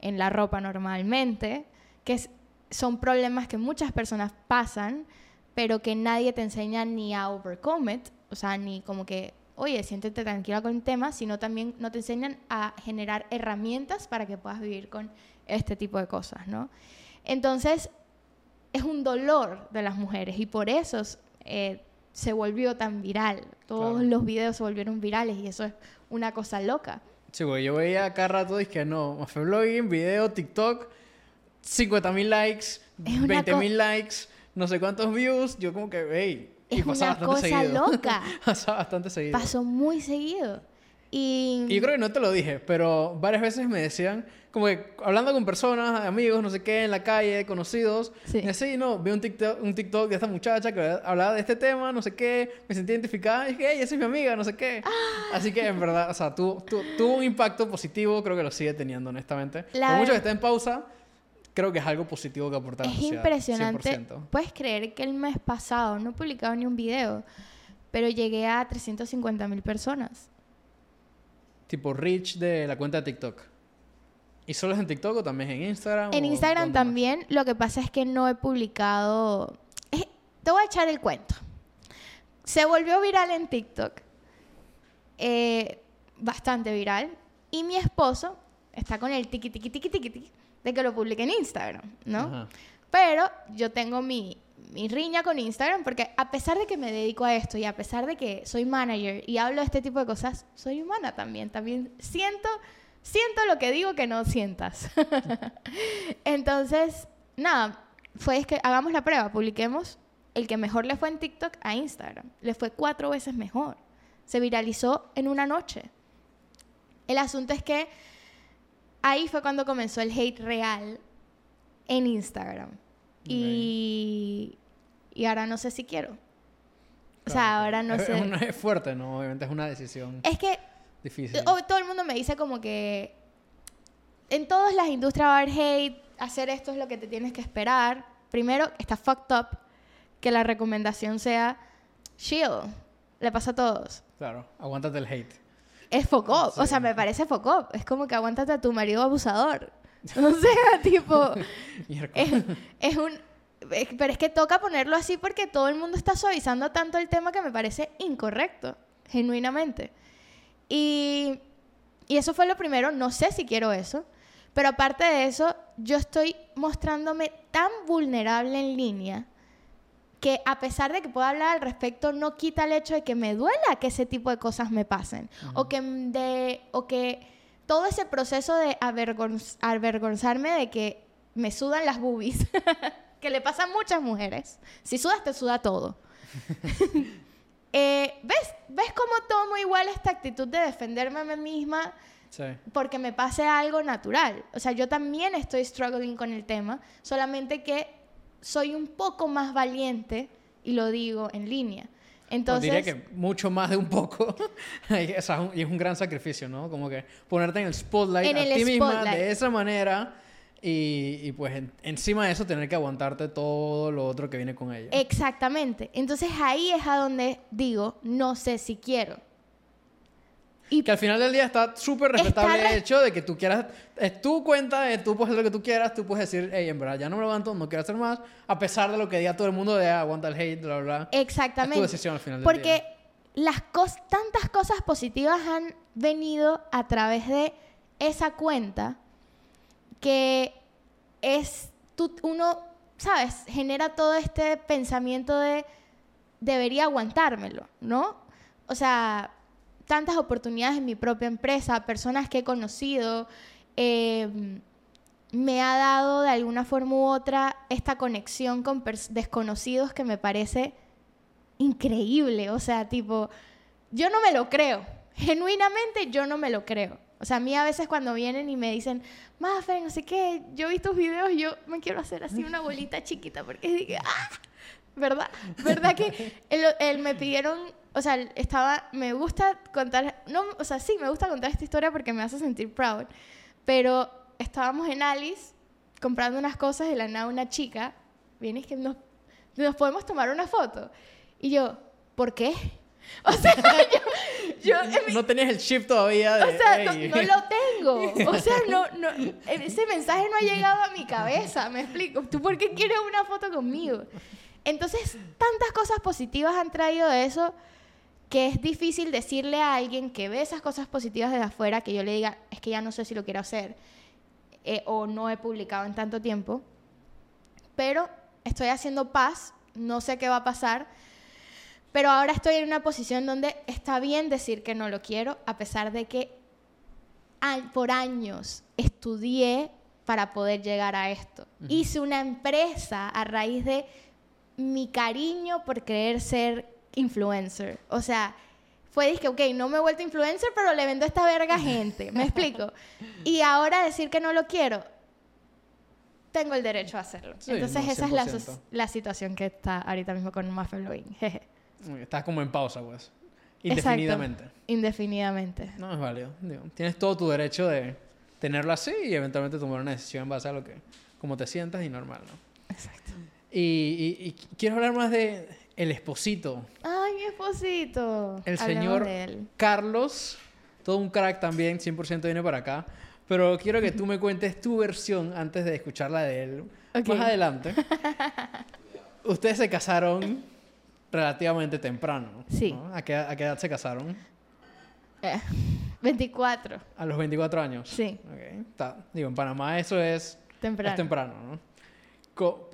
en la ropa normalmente, que es- son problemas que muchas personas pasan, pero que nadie te enseña ni a overcome it, o sea, ni como que, oye, siéntete tranquila con el tema, sino también no te enseñan a generar herramientas para que puedas vivir con este tipo de cosas, ¿no? Entonces, es un dolor de las mujeres y por eso eh, se volvió tan viral. Todos Claro. los videos se volvieron virales y eso es una cosa loca. Sí, güey, yo veía cada rato y que no, Mafe Blogging, video, TikTok, 50 mil likes, Es una 20 co- mil likes, no sé cuántos views, yo como que, hey, Es una cosa seguido. loca. pasa bastante seguido. Pasó muy seguido. Y, Y yo creo que no te lo dije, pero varias veces me decían, como que hablando con personas, amigos, no sé qué, en la calle, conocidos, Sí. y así, no, vi un TikTok, un TikTok de esta muchacha que hablaba de este tema, no sé qué, me sentí identificada, y dije, hey, esa es mi amiga, no sé qué. Ah. Así que en verdad, o sea, tu- tu- tuvo un impacto positivo, creo que lo sigue teniendo, honestamente. La Por mucho que en pausa, creo que es algo positivo que aporta la es sociedad. impresionante. 100%. Puedes creer que el mes pasado no he publicado ni un video, pero llegué a 350 mil personas. Tipo reach de la cuenta de TikTok. ¿Y solo es en TikTok o también en Instagram? En Instagram más? también, lo que pasa es que no he publicado... Te voy a echar el cuento. Se volvió viral en TikTok, eh, bastante viral, y mi esposo está con el tiki tiki tiki tiki tiki de que lo publique en Instagram, ¿no? Ajá. Pero yo tengo mi, mi riña con Instagram porque a pesar de que me dedico a esto y a pesar de que soy manager y hablo de este tipo de cosas, soy humana también. También siento, siento lo que digo que no sientas. Entonces, nada, fue es que hagamos la prueba, publiquemos el que mejor le fue en TikTok a Instagram. Le fue cuatro veces mejor. Se viralizó en una noche. El asunto es que ahí fue cuando comenzó el hate real en Instagram. Y, y ahora no sé si quiero. O sea, ahora no es, sé. Una- es fuerte, ¿no? Obviamente es una decisión Es que difícil. todo el mundo me dice como que en todas las industrias va a haber hate, hacer esto es lo que te tienes que esperar. Primero, está fucked up que la recomendación sea chill, le pasa a todos. Claro, aguántate el hate. Es fuck up, o Sí. sea, me parece fuck up. Es como que aguántate a tu marido abusador. O sea, tipo, es, es un... es- pero es que toca ponerlo así porque todo el mundo está suavizando tanto el tema que me parece incorrecto, genuinamente. Y, y eso fue lo primero, no sé si quiero eso, pero aparte de eso, yo estoy mostrándome tan vulnerable en línea que a pesar de que pueda hablar al respecto, no quita el hecho de que me duela que ese tipo de cosas me pasen. o, que, de, o que todo ese proceso de avergonz- avergonzarme de que me sudan las boobies, que le pasa a muchas mujeres. Si sudas, te suda todo. Eh, ¿Ves? ¿Ves cómo tomo igual esta actitud de defenderme a mí misma? Sí. porque me pase algo natural. O sea, yo también estoy struggling con el tema, solamente que soy un poco más valiente y lo digo en línea. Entonces, Pues diría que mucho más de un poco. y es un gran sacrificio, ¿no? Como que ponerte en el spotlight En a ti misma de esa manera y, y pues en- encima de eso tener que aguantarte todo lo otro que viene con ella. exactamente. Entonces ahí es a donde digo, no sé si quiero. Y Que al final del día está súper Está respetable el re- hecho de que tú quieras, es tu cuenta, eh, tú puedes hacer lo que tú quieras, tú puedes decir, hey, en verdad ya no me levanto, no quiero hacer más, a pesar de lo que diga todo el mundo de "Ah, aguanta el hate, bla, bla. Exactamente. Es tu decisión al final del Porque día. las tantas cosas positivas han venido a través de esa cuenta que es tú- uno, ¿sabes? Genera todo este pensamiento de debería aguantármelo, ¿no? O sea, tantas oportunidades en mi propia empresa, personas que he conocido, eh, me ha dado de alguna forma u otra esta conexión con desconocidos que me parece increíble. O sea, tipo, yo no me lo creo. Genuinamente yo no me lo creo. O sea, a mí a veces cuando vienen y me dicen, Mafe, no sé qué, yo vi tus videos yo me quiero hacer así una bolita chiquita porque dije, ¡ah! ¿Verdad? ¿Verdad que él, él me pidieron, o sea, estaba, me gusta contar, no, o sea, sí, me gusta contar esta historia porque me hace sentir proud, pero estábamos en Alice comprando unas cosas de la nada una chica, viene y es que nos, nos podemos tomar una foto. Y yo, ¿por qué? O sea, yo, yo mi- No tenías el chip todavía de... o sea, no, no lo tengo. O sea, no, no, ese mensaje no ha llegado a mi cabeza, me explico. ¿Tú por qué quieres una foto conmigo? Entonces, tantas cosas positivas han traído de eso que es difícil decirle a alguien que ve esas cosas positivas desde afuera que yo le diga, es que ya no sé si lo quiero hacer eh, o no he publicado en tanto tiempo, pero estoy haciendo paz, no sé qué va a pasar, pero ahora estoy en una posición donde está bien decir que no lo quiero, a pesar de que por años estudié para poder llegar a esto. Hice una empresa a raíz de mi cariño por querer ser influencer. O sea, fue que, ok, no me he vuelto influencer, pero le vendo esta verga a gente. ¿Me explico? Y ahora decir que no lo quiero, tengo el derecho a hacerlo. Sí, Entonces, no, esa es la, 100%. sos- la situación que está ahorita mismo con Muffin Loving. Estás como en pausa, pues. Exacto. Indefinidamente. Indefinidamente. No, es válido. Digo, tienes todo tu derecho de tenerlo así y eventualmente tomar una decisión en base a lo que, como te sientas y normal, ¿no? Exacto. Y, y- y quiero hablar más de el esposito, Ay, mi esposito. el señor. Carlos, todo un crack también, 100% viene para acá. Pero quiero que tú me cuentes tu versión antes de escucharla de él. Más adelante. Ustedes se casaron relativamente temprano. Sí. ¿no? ¿A, qué, a qué edad se casaron? Eh, 24. A los 24 años. Sí. Ok, está. Digo, en Panamá eso es Temprano. Es temprano, ¿no? Co-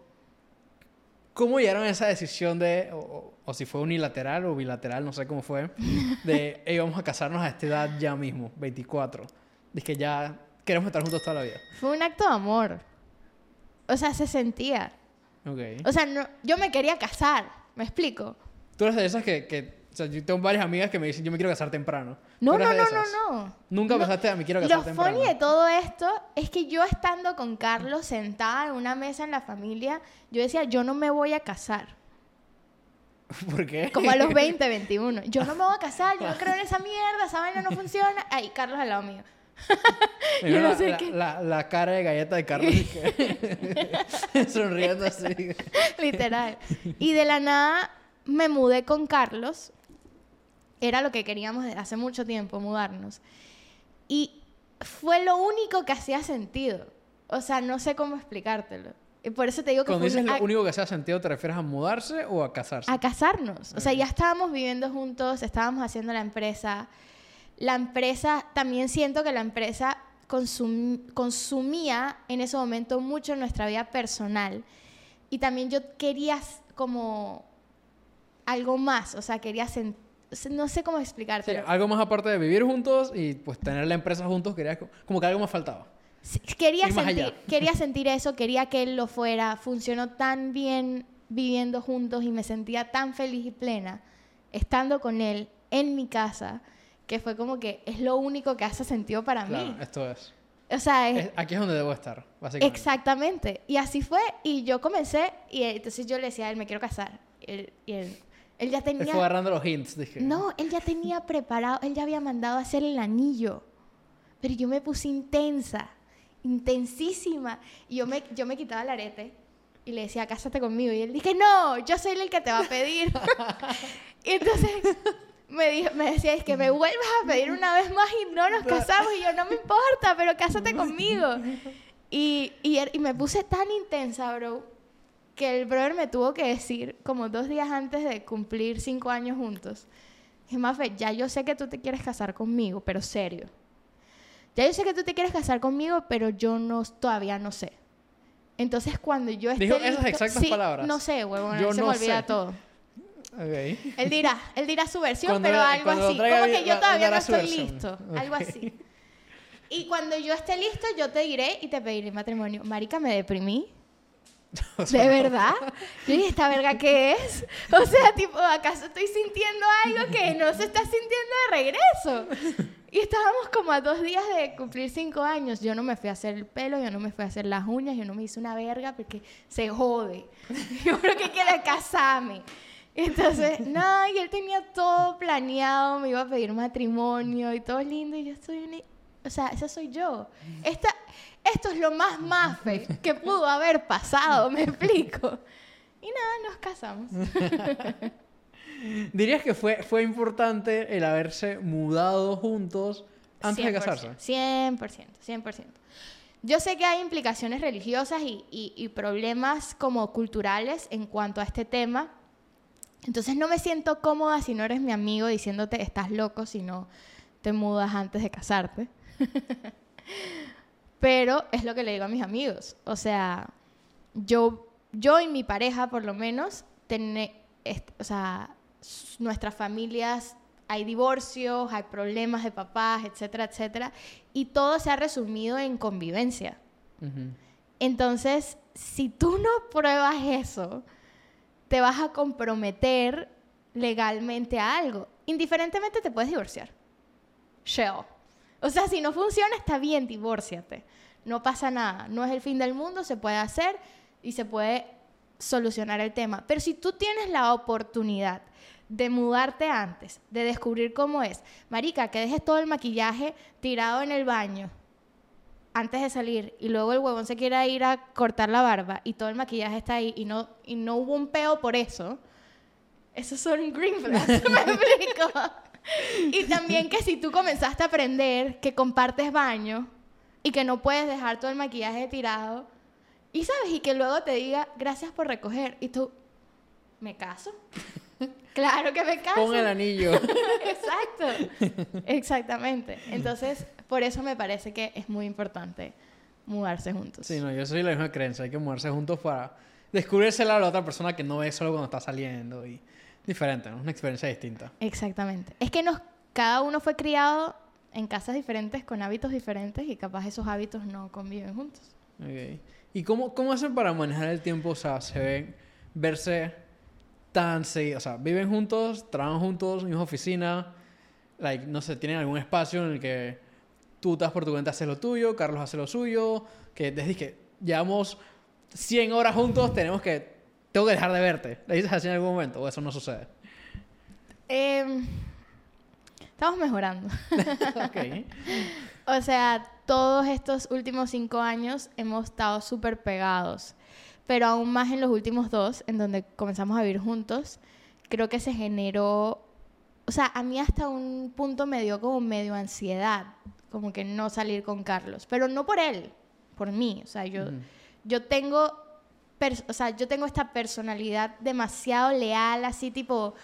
¿Cómo llegaron a esa decisión de, o, o- si fue unilateral o bilateral, no sé cómo fue, de, hey, vamos a casarnos a esta edad ya mismo, 24? De que ya queremos estar juntos toda la vida. Fue un acto de amor. O sea, se sentía. Ok. O sea, no, yo me quería casar. ¿Me explico? Tú eres de esas que, que o sea, yo tengo varias amigas que me dicen, yo me quiero casar temprano. No, ¿Tú eres no, no, no, no. Nunca pensaste, a me quiero casar Lo temprano. funny de todo esto es que yo estando con Carlos sentada en una mesa en la familia, yo decía, yo no me voy a casar. ¿Por qué? Como a los 20, 21. Yo no me voy a casar, yo no creo en esa mierda, esa vaina no funciona. Ahí, Carlos al lado mío. Yo no la, sé la- qué- la- la cara de galleta de Carlos sonriendo así. Literal. Y de la nada me mudé con Carlos. Era lo que queríamos desde hace mucho tiempo, mudarnos. Y fue lo único que hacía sentido. O sea, no sé cómo explicártelo. Y por eso te digo que Cuando dices lo único que se ha sentido, ¿te refieres a mudarse o a casarse? a casarnos. O sea, ya estábamos viviendo juntos, estábamos haciendo la empresa. La empresa, también siento que la empresa consum- consumía en ese momento mucho nuestra vida personal. Y también yo quería como algo más, o sea, quería sen- o sea, no sé cómo Sí, explicarte. algo más aparte de vivir juntos y pues tener la empresa juntos, querías co- como que algo más faltaba. quería, sentir, quería sentir eso, quería que él lo fuera. Funcionó tan bien viviendo juntos y me sentía tan feliz y plena estando con él en mi casa que fue como que es lo único que hace sentido para Claro, mí. esto es. O sea, es- Es- Aquí es donde debo estar, básicamente. exactamente. Y así fue. Y yo comencé y entonces yo le decía a él, me quiero casar. Y él, y él, él ya Él tenía... fue agarrando los hints, dije. No, él ya tenía preparado, él ya había mandado a hacer el anillo. Pero yo me puse intensa, intensísima. Y yo me, yo me quitaba el arete y le decía, cásate conmigo. Y él dije, no, yo soy el que te va a pedir. y entonces me, dijo, me decía, es que me vuelvas a pedir una vez más y no nos casamos. Y yo, no me importa, pero cásate conmigo. Y, y, y me puse tan intensa, bro, que el brother me tuvo que decir, como dos días antes de cumplir cinco años juntos, dije, Mafe, ya yo sé que tú te quieres casar conmigo, pero serio. Ya yo sé que tú te quieres casar conmigo, pero yo no, todavía no sé. Entonces, cuando yo esté Dijo esas listo- exactas Sí, palabras. No sé, huevón, Yo se no me olvida sé. todo. Ok. Él dirá, él dirá su versión, Cuando- pero algo así. Como que yo todavía no estoy versión. listo. Algo Ok. así. Y cuando yo esté listo, yo te diré y te pediré matrimonio. Marica, me deprimí. O sea, ¿De verdad? Yo dije, ¿esta verga qué es? O sea, tipo, ¿acaso estoy sintiendo algo que no se está sintiendo de regreso? Y estábamos como a dos días de cumplir cinco años. Yo no me fui a hacer el pelo, yo no me fui a hacer las uñas, yo no me hice una verga porque se jode. Yo creo que quiere casarme. Entonces, no, y él tenía todo planeado, me iba a pedir matrimonio y todo lindo. Y yo estoy una... O sea, esa soy yo. Esta, esto es lo más mafe que pudo haber pasado, me explico. Y nada, nos casamos. ¿Dirías que fue, fue importante el haberse mudado juntos antes de 100%, casarse? 100%, 100%. Yo sé que hay implicaciones religiosas y, y- y problemas como culturales en cuanto a este tema. Entonces no me siento cómoda si no eres mi amigo diciéndote estás loco si no te mudas antes de casarte. Pero es lo que le digo a mis amigos. O sea, yo, yo y mi pareja, por lo menos, tene- est- o sea, nuestras familias, hay divorcios, hay problemas de papás, etcétera, etcétera. Y todo se ha resumido en convivencia. Ujú. Entonces, si tú no pruebas eso, te vas a comprometer legalmente a algo. indiferentemente te puedes divorciar. Shell. O sea, si no funciona, está bien, divórciate. No pasa nada. No es el fin del mundo, se puede hacer y se puede solucionar el tema. Pero si tú tienes la oportunidad de mudarte antes, de descubrir cómo es, marica, que dejes todo el maquillaje tirado en el baño antes de salir y luego el huevón se quiera ir a cortar la barba y todo el maquillaje está ahí y no, y no hubo un peo por eso, esos son green flags, me explico. Y también que si tú comenzaste a aprender que compartes baño y que no puedes dejar todo el maquillaje tirado, y sabes, y que luego te diga gracias por recoger, y tú, ¿me caso? claro que me caso. Pon el anillo. Exacto. Exactamente. Entonces, por eso me parece que es muy importante mudarse juntos. Sí, no, yo soy la misma creencia. Hay que mudarse juntos para descubrírsela a la otra persona que no es solo cuando está saliendo. Y diferente, ¿no? Una experiencia distinta. Exactamente. Es que nos, cada uno fue criado en casas diferentes, con hábitos diferentes, y capaz esos hábitos no conviven juntos. Ok. ¿Y cómo, cómo hacen para manejar el tiempo? O sea, se ven, verse tan seguido. O sea, viven juntos, trabajan juntos, en misma oficina. Like, no sé, tienen algún espacio en el que tú estás por tu cuenta, haces lo tuyo, Carlos hace lo suyo. Que desde que llevamos 100 horas juntos, tenemos que. Tengo que dejar de verte. ¿Le dices así en algún momento? ¿O eso no sucede? Em, estamos mejorando. O sea, todos estos últimos cinco años hemos estado súper pegados, pero aún más en los últimos dos, en donde comenzamos a vivir juntos, creo que se generó, o sea, a mí hasta un punto me dio como medio ansiedad, como que no salir con Carlos, pero no por él, por mí, o sea, yo, Ujú. yo tengo, o sea, yo tengo esta personalidad demasiado leal, así tipo,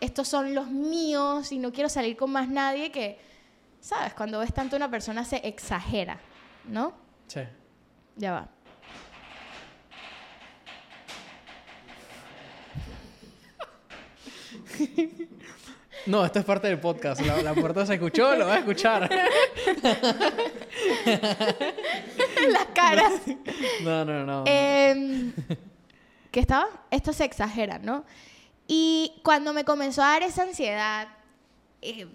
estos son los míos y no quiero salir con más nadie que, ¿sabes? Cuando ves tanto una persona se exagera, ¿no? Sí. Ya va. No, esto es parte del podcast. La, la puerta se escuchó, lo va a escuchar. Las caras. No, no, no. Em, ¿Qué estaba? Esto se exagera, ¿no? Y cuando me comenzó a dar esa ansiedad, eh,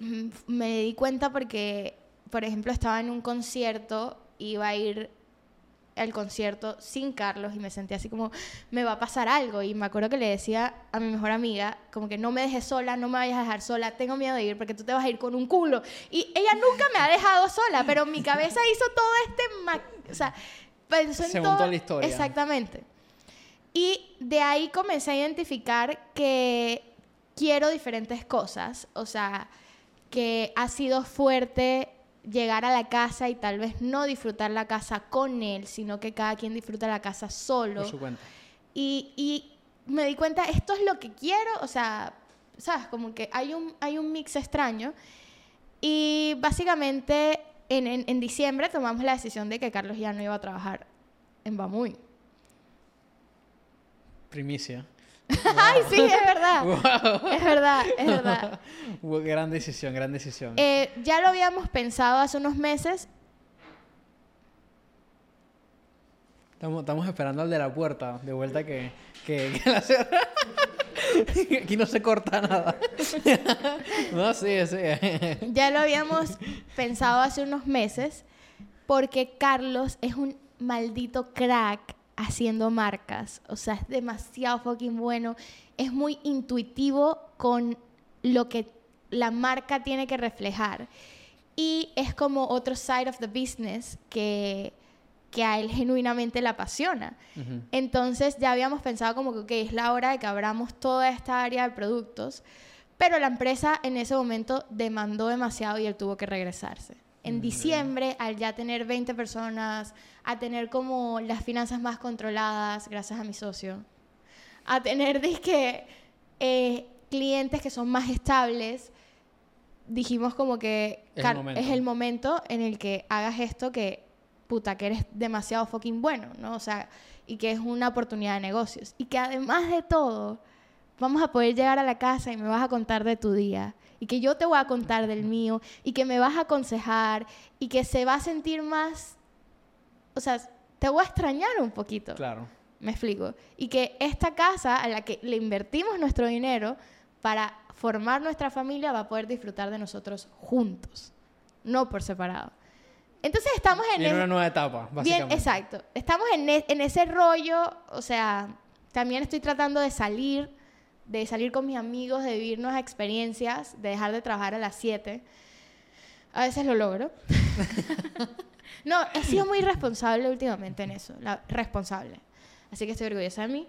me di cuenta porque, por ejemplo, estaba en un concierto, iba a ir al concierto sin Carlos y me sentí así como, me va a pasar algo. Y me acuerdo que le decía a mi mejor amiga, como que no me dejes sola, no me vayas a dejar sola, tengo miedo de ir porque tú te vas a ir con un culo. Y ella nunca me ha dejado sola, pero mi cabeza hizo todo este... ma- O sea, pensó en Se todo... montó la historia. Exactamente. Y de ahí comencé a identificar que quiero diferentes cosas. O sea, que ha sido fuerte llegar a la casa y tal vez no disfrutar la casa con él, sino que cada quien disfruta la casa solo. Por su cuenta. Y, y me di cuenta, esto es lo que quiero, o sea, ¿sabes? Como que hay un, hay un mix extraño. Y básicamente en, en, en diciembre tomamos la decisión de que Carlos ya no iba a trabajar en Bamuy. Primicia. Ay, sí, es verdad. Wow. Es verdad, es verdad. Gran decisión, gran decisión. Eh, ya lo habíamos pensado hace unos meses. Estamos, estamos esperando al de la puerta, de vuelta que, que, que la cierra. Aquí no se corta nada. no, sí, sí. Ya lo habíamos pensado hace unos meses porque Carlos es un maldito crack haciendo marcas. O sea, es demasiado fucking bueno. Es muy intuitivo con lo que la marca tiene que reflejar. Y es como otro side of the business que, que a él genuinamente le apasiona. Entonces ya habíamos pensado como que ok, es la hora de que abramos toda esta área de productos, pero la empresa en ese momento demandó demasiado y él tuvo que regresarse. En diciembre, al ya tener 20 personas, a tener como las finanzas más controladas, gracias a mi socio, a tener disque, eh, clientes que son más estables, dijimos como que Es el momento. es el momento en el que hagas esto que, puta, que eres demasiado fucking bueno, ¿no? O sea, y que es una oportunidad de negocios. Y que además de todo, vamos a poder llegar a la casa y me vas a contar de tu día. Y que yo te voy a contar del mío. Y que me vas a aconsejar. Y que se va a sentir más... O sea, te voy a extrañar un poquito. Claro. Me explico. Y que esta casa a la que le invertimos nuestro dinero para formar nuestra familia va a poder disfrutar de nosotros juntos, no por separado. Entonces estamos en... En una nueva etapa, Bien, básicamente. exacto. Estamos en, en ese rollo, o sea, también estoy tratando de salir, de salir con mis amigos, de vivir nuevas experiencias, de dejar de trabajar a las 7. A veces lo logro. no, he sido muy responsable últimamente en eso, la, responsable. Así que estoy orgullosa de mí.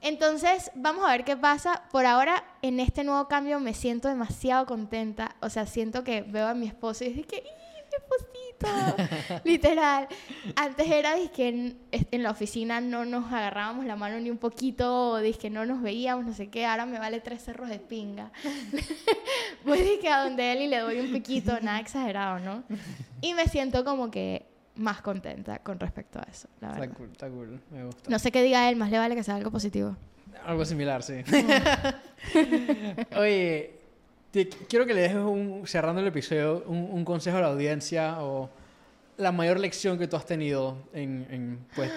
Entonces, vamos a ver qué pasa. Por ahora, en este nuevo cambio me siento demasiado contenta. O sea, siento que veo a mi esposo y digo que, ¡y, mi Literal. Antes era, que en, en la oficina no nos agarrábamos la mano ni un poquito, que no nos veíamos, no sé qué. Ahora me vale tres cerros de pinga. Voy dizque a donde él y le doy un piquito, nada exagerado, ¿no? Y me siento como que más contenta con respecto a eso, la verdad. Está cool, está cool. Me gusta. No sé qué diga él, más le vale que sea algo positivo. Algo similar, sí. Oye, te- quiero que le dejes un, cerrando el episodio, un, un consejo a la audiencia o la mayor lección que tú has tenido en, en, pues,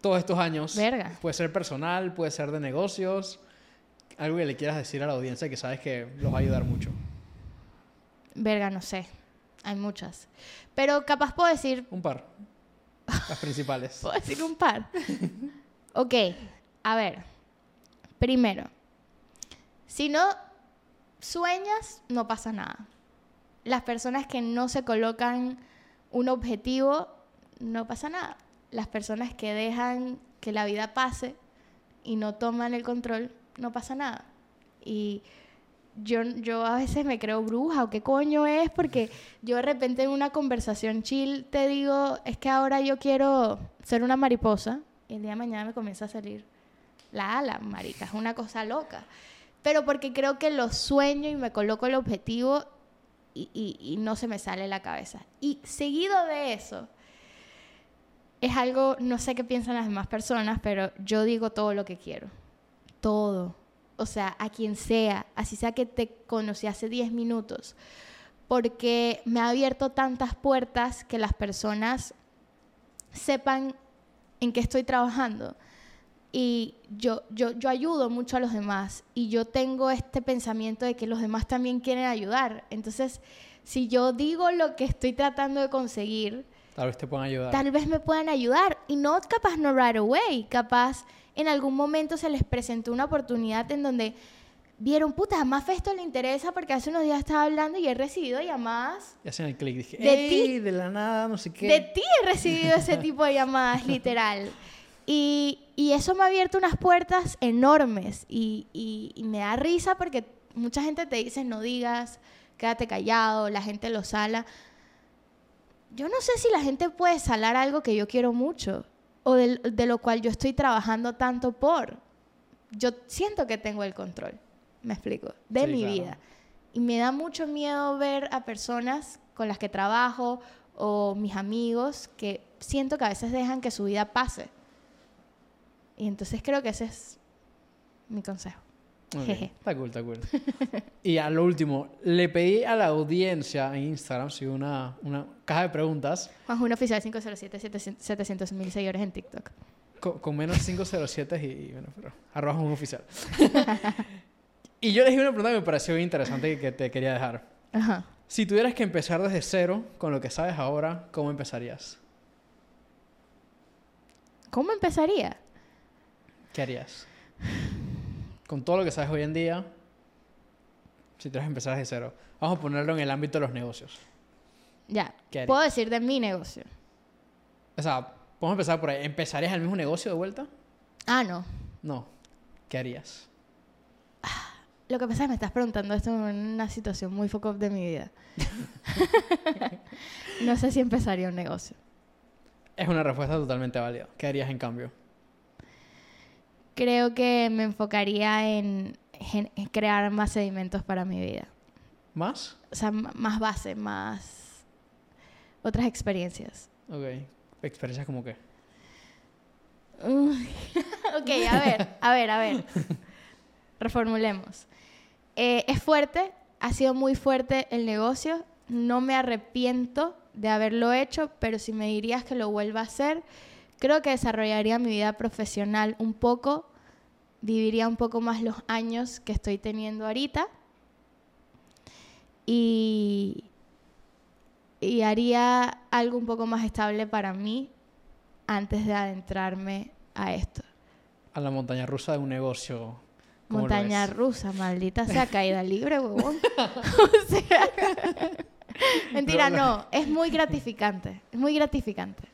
todos estos años. Verga. Puede ser personal, puede ser de negocios. Algo que le quieras decir a la audiencia que sabes que los va a ayudar mucho. Verga, no sé. Hay muchas. Pero capaz puedo decir, Un par. Las principales. puedo decir un par. ok, a ver. Primero, si no sueñas, no pasa nada. Las personas que no se colocan un objetivo, no pasa nada. Las personas que dejan que la vida pase y no toman el control, no pasa nada. Y yo, yo a veces me creo bruja o qué coño es, porque yo de repente en una conversación chill te digo, es que ahora yo quiero ser una mariposa y el día de mañana me comienza a salir la ala, marica, es una cosa loca. Pero porque creo que lo sueño y me coloco el objetivo y, no se me sale la cabeza. Y seguido de eso, es algo, no sé qué piensan las demás personas, pero yo digo todo lo que quiero. Todo. O sea, a quien sea, así sea que te conocí hace 10 minutos. Porque me ha abierto tantas puertas que las personas sepan en qué estoy trabajando. Y yo, yo, yo ayudo mucho a los demás y yo tengo este pensamiento de que los demás también quieren ayudar. Entonces, si yo digo lo que estoy tratando de conseguir, Tal vez te puedan ayudar. tal vez me puedan ayudar y no capaz no right away, capaz en algún momento se les presentó una oportunidad en donde vieron, puta, a Mafe esto le interesa porque hace unos días estaba hablando y he recibido llamadas. Y hacen el clic. Dije, De "Ey, ti- de la nada, no sé qué. De ti he recibido ese tipo de llamadas, literal. Y, y eso me ha abierto unas puertas enormes y, y- y me da risa porque mucha gente te dice no digas, quédate callado, la gente lo sala. Yo no sé si la gente puede salar algo que yo quiero mucho o de, lo cual yo estoy trabajando tanto por. Yo siento que tengo el control, me explico, de Sí, mi claro. vida. Y me da mucho miedo ver a personas con las que trabajo o mis amigos que siento que a veces dejan que su vida pase. Y entonces creo que ese es mi consejo. Ok, Jeje. Está cool, está cool. y a lo último, le pedí a la audiencia en Instagram, sí, una, una caja de preguntas Juan Juno Oficial 507, 700 mil seguidores en TikTok. con, con menos 507 y, y bueno, pero arroba un oficial. y yo les dije una pregunta que me pareció interesante y que te quería dejar. Ajá. Si tuvieras que empezar desde cero con lo que sabes ahora, ¿cómo empezarías? ¿Cómo empezaría? ¿Qué harías? Con todo lo que sabes hoy en día, si tuvieras que empezar desde cero. Vamos a ponerlo en el ámbito de los negocios. Ya. ¿Qué harías? Puedo decir de mi negocio. O sea, podemos empezar por ahí. ¿Empezarías el mismo negocio de vuelta? Ah, no. No. ¿Qué harías? Lo que pasa es que me estás preguntando esto en una situación muy foco de mi vida. no sé si empezaría un negocio. Es una respuesta totalmente válida. ¿Qué harías en cambio? Creo que me enfocaría en, crear más sedimentos para mi vida. ¿Más? O sea, más base, más otras experiencias. Ok. ¿Experiencias como qué? Ok, a ver, a ver, a ver. Reformulemos. Eh, es fuerte, ha sido muy fuerte el negocio. No me arrepiento de haberlo hecho, pero si me dirías que lo vuelva a hacer, creo que desarrollaría mi vida profesional un poco, viviría un poco más los años que estoy teniendo ahorita y, y haría algo un poco más estable para mí antes de adentrarme a esto. A la montaña rusa de un negocio. ¿cómo lo Montaña rusa, maldita sea, caída libre, huevón. o sea, mentira, No, no, es muy gratificante, es muy gratificante,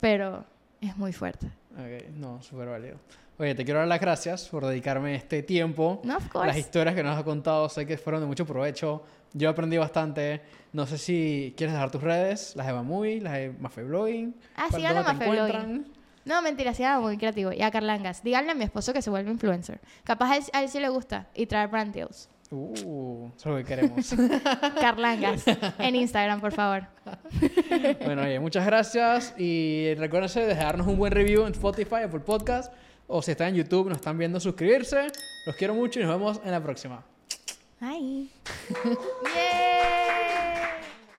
pero es muy fuerte. Ok, no, súper válido. Oye, te quiero dar las gracias por dedicarme este tiempo. No, of Las course. historias que nos has contado sé que fueron de mucho provecho. Yo aprendí bastante. No sé si quieres dejar tus redes, las de Mamuy, las de Mafe Blogging. Ah, ¿Cuál- síganlo a Mafe? No, mentira, sí, era muy creativo. Y a Carlangas, díganle a mi esposo que se vuelve influencer. Capaz a él, a él sí le gusta y traer brand deals. Uh, eso es lo que queremos. Carlangas, en Instagram, por favor. bueno, oye, muchas gracias. Y recuérdense de dejarnos un buen review en Spotify o por podcast. O si están en YouTube, nos están viendo, suscribirse. Los quiero mucho y nos vemos en la próxima. Bye.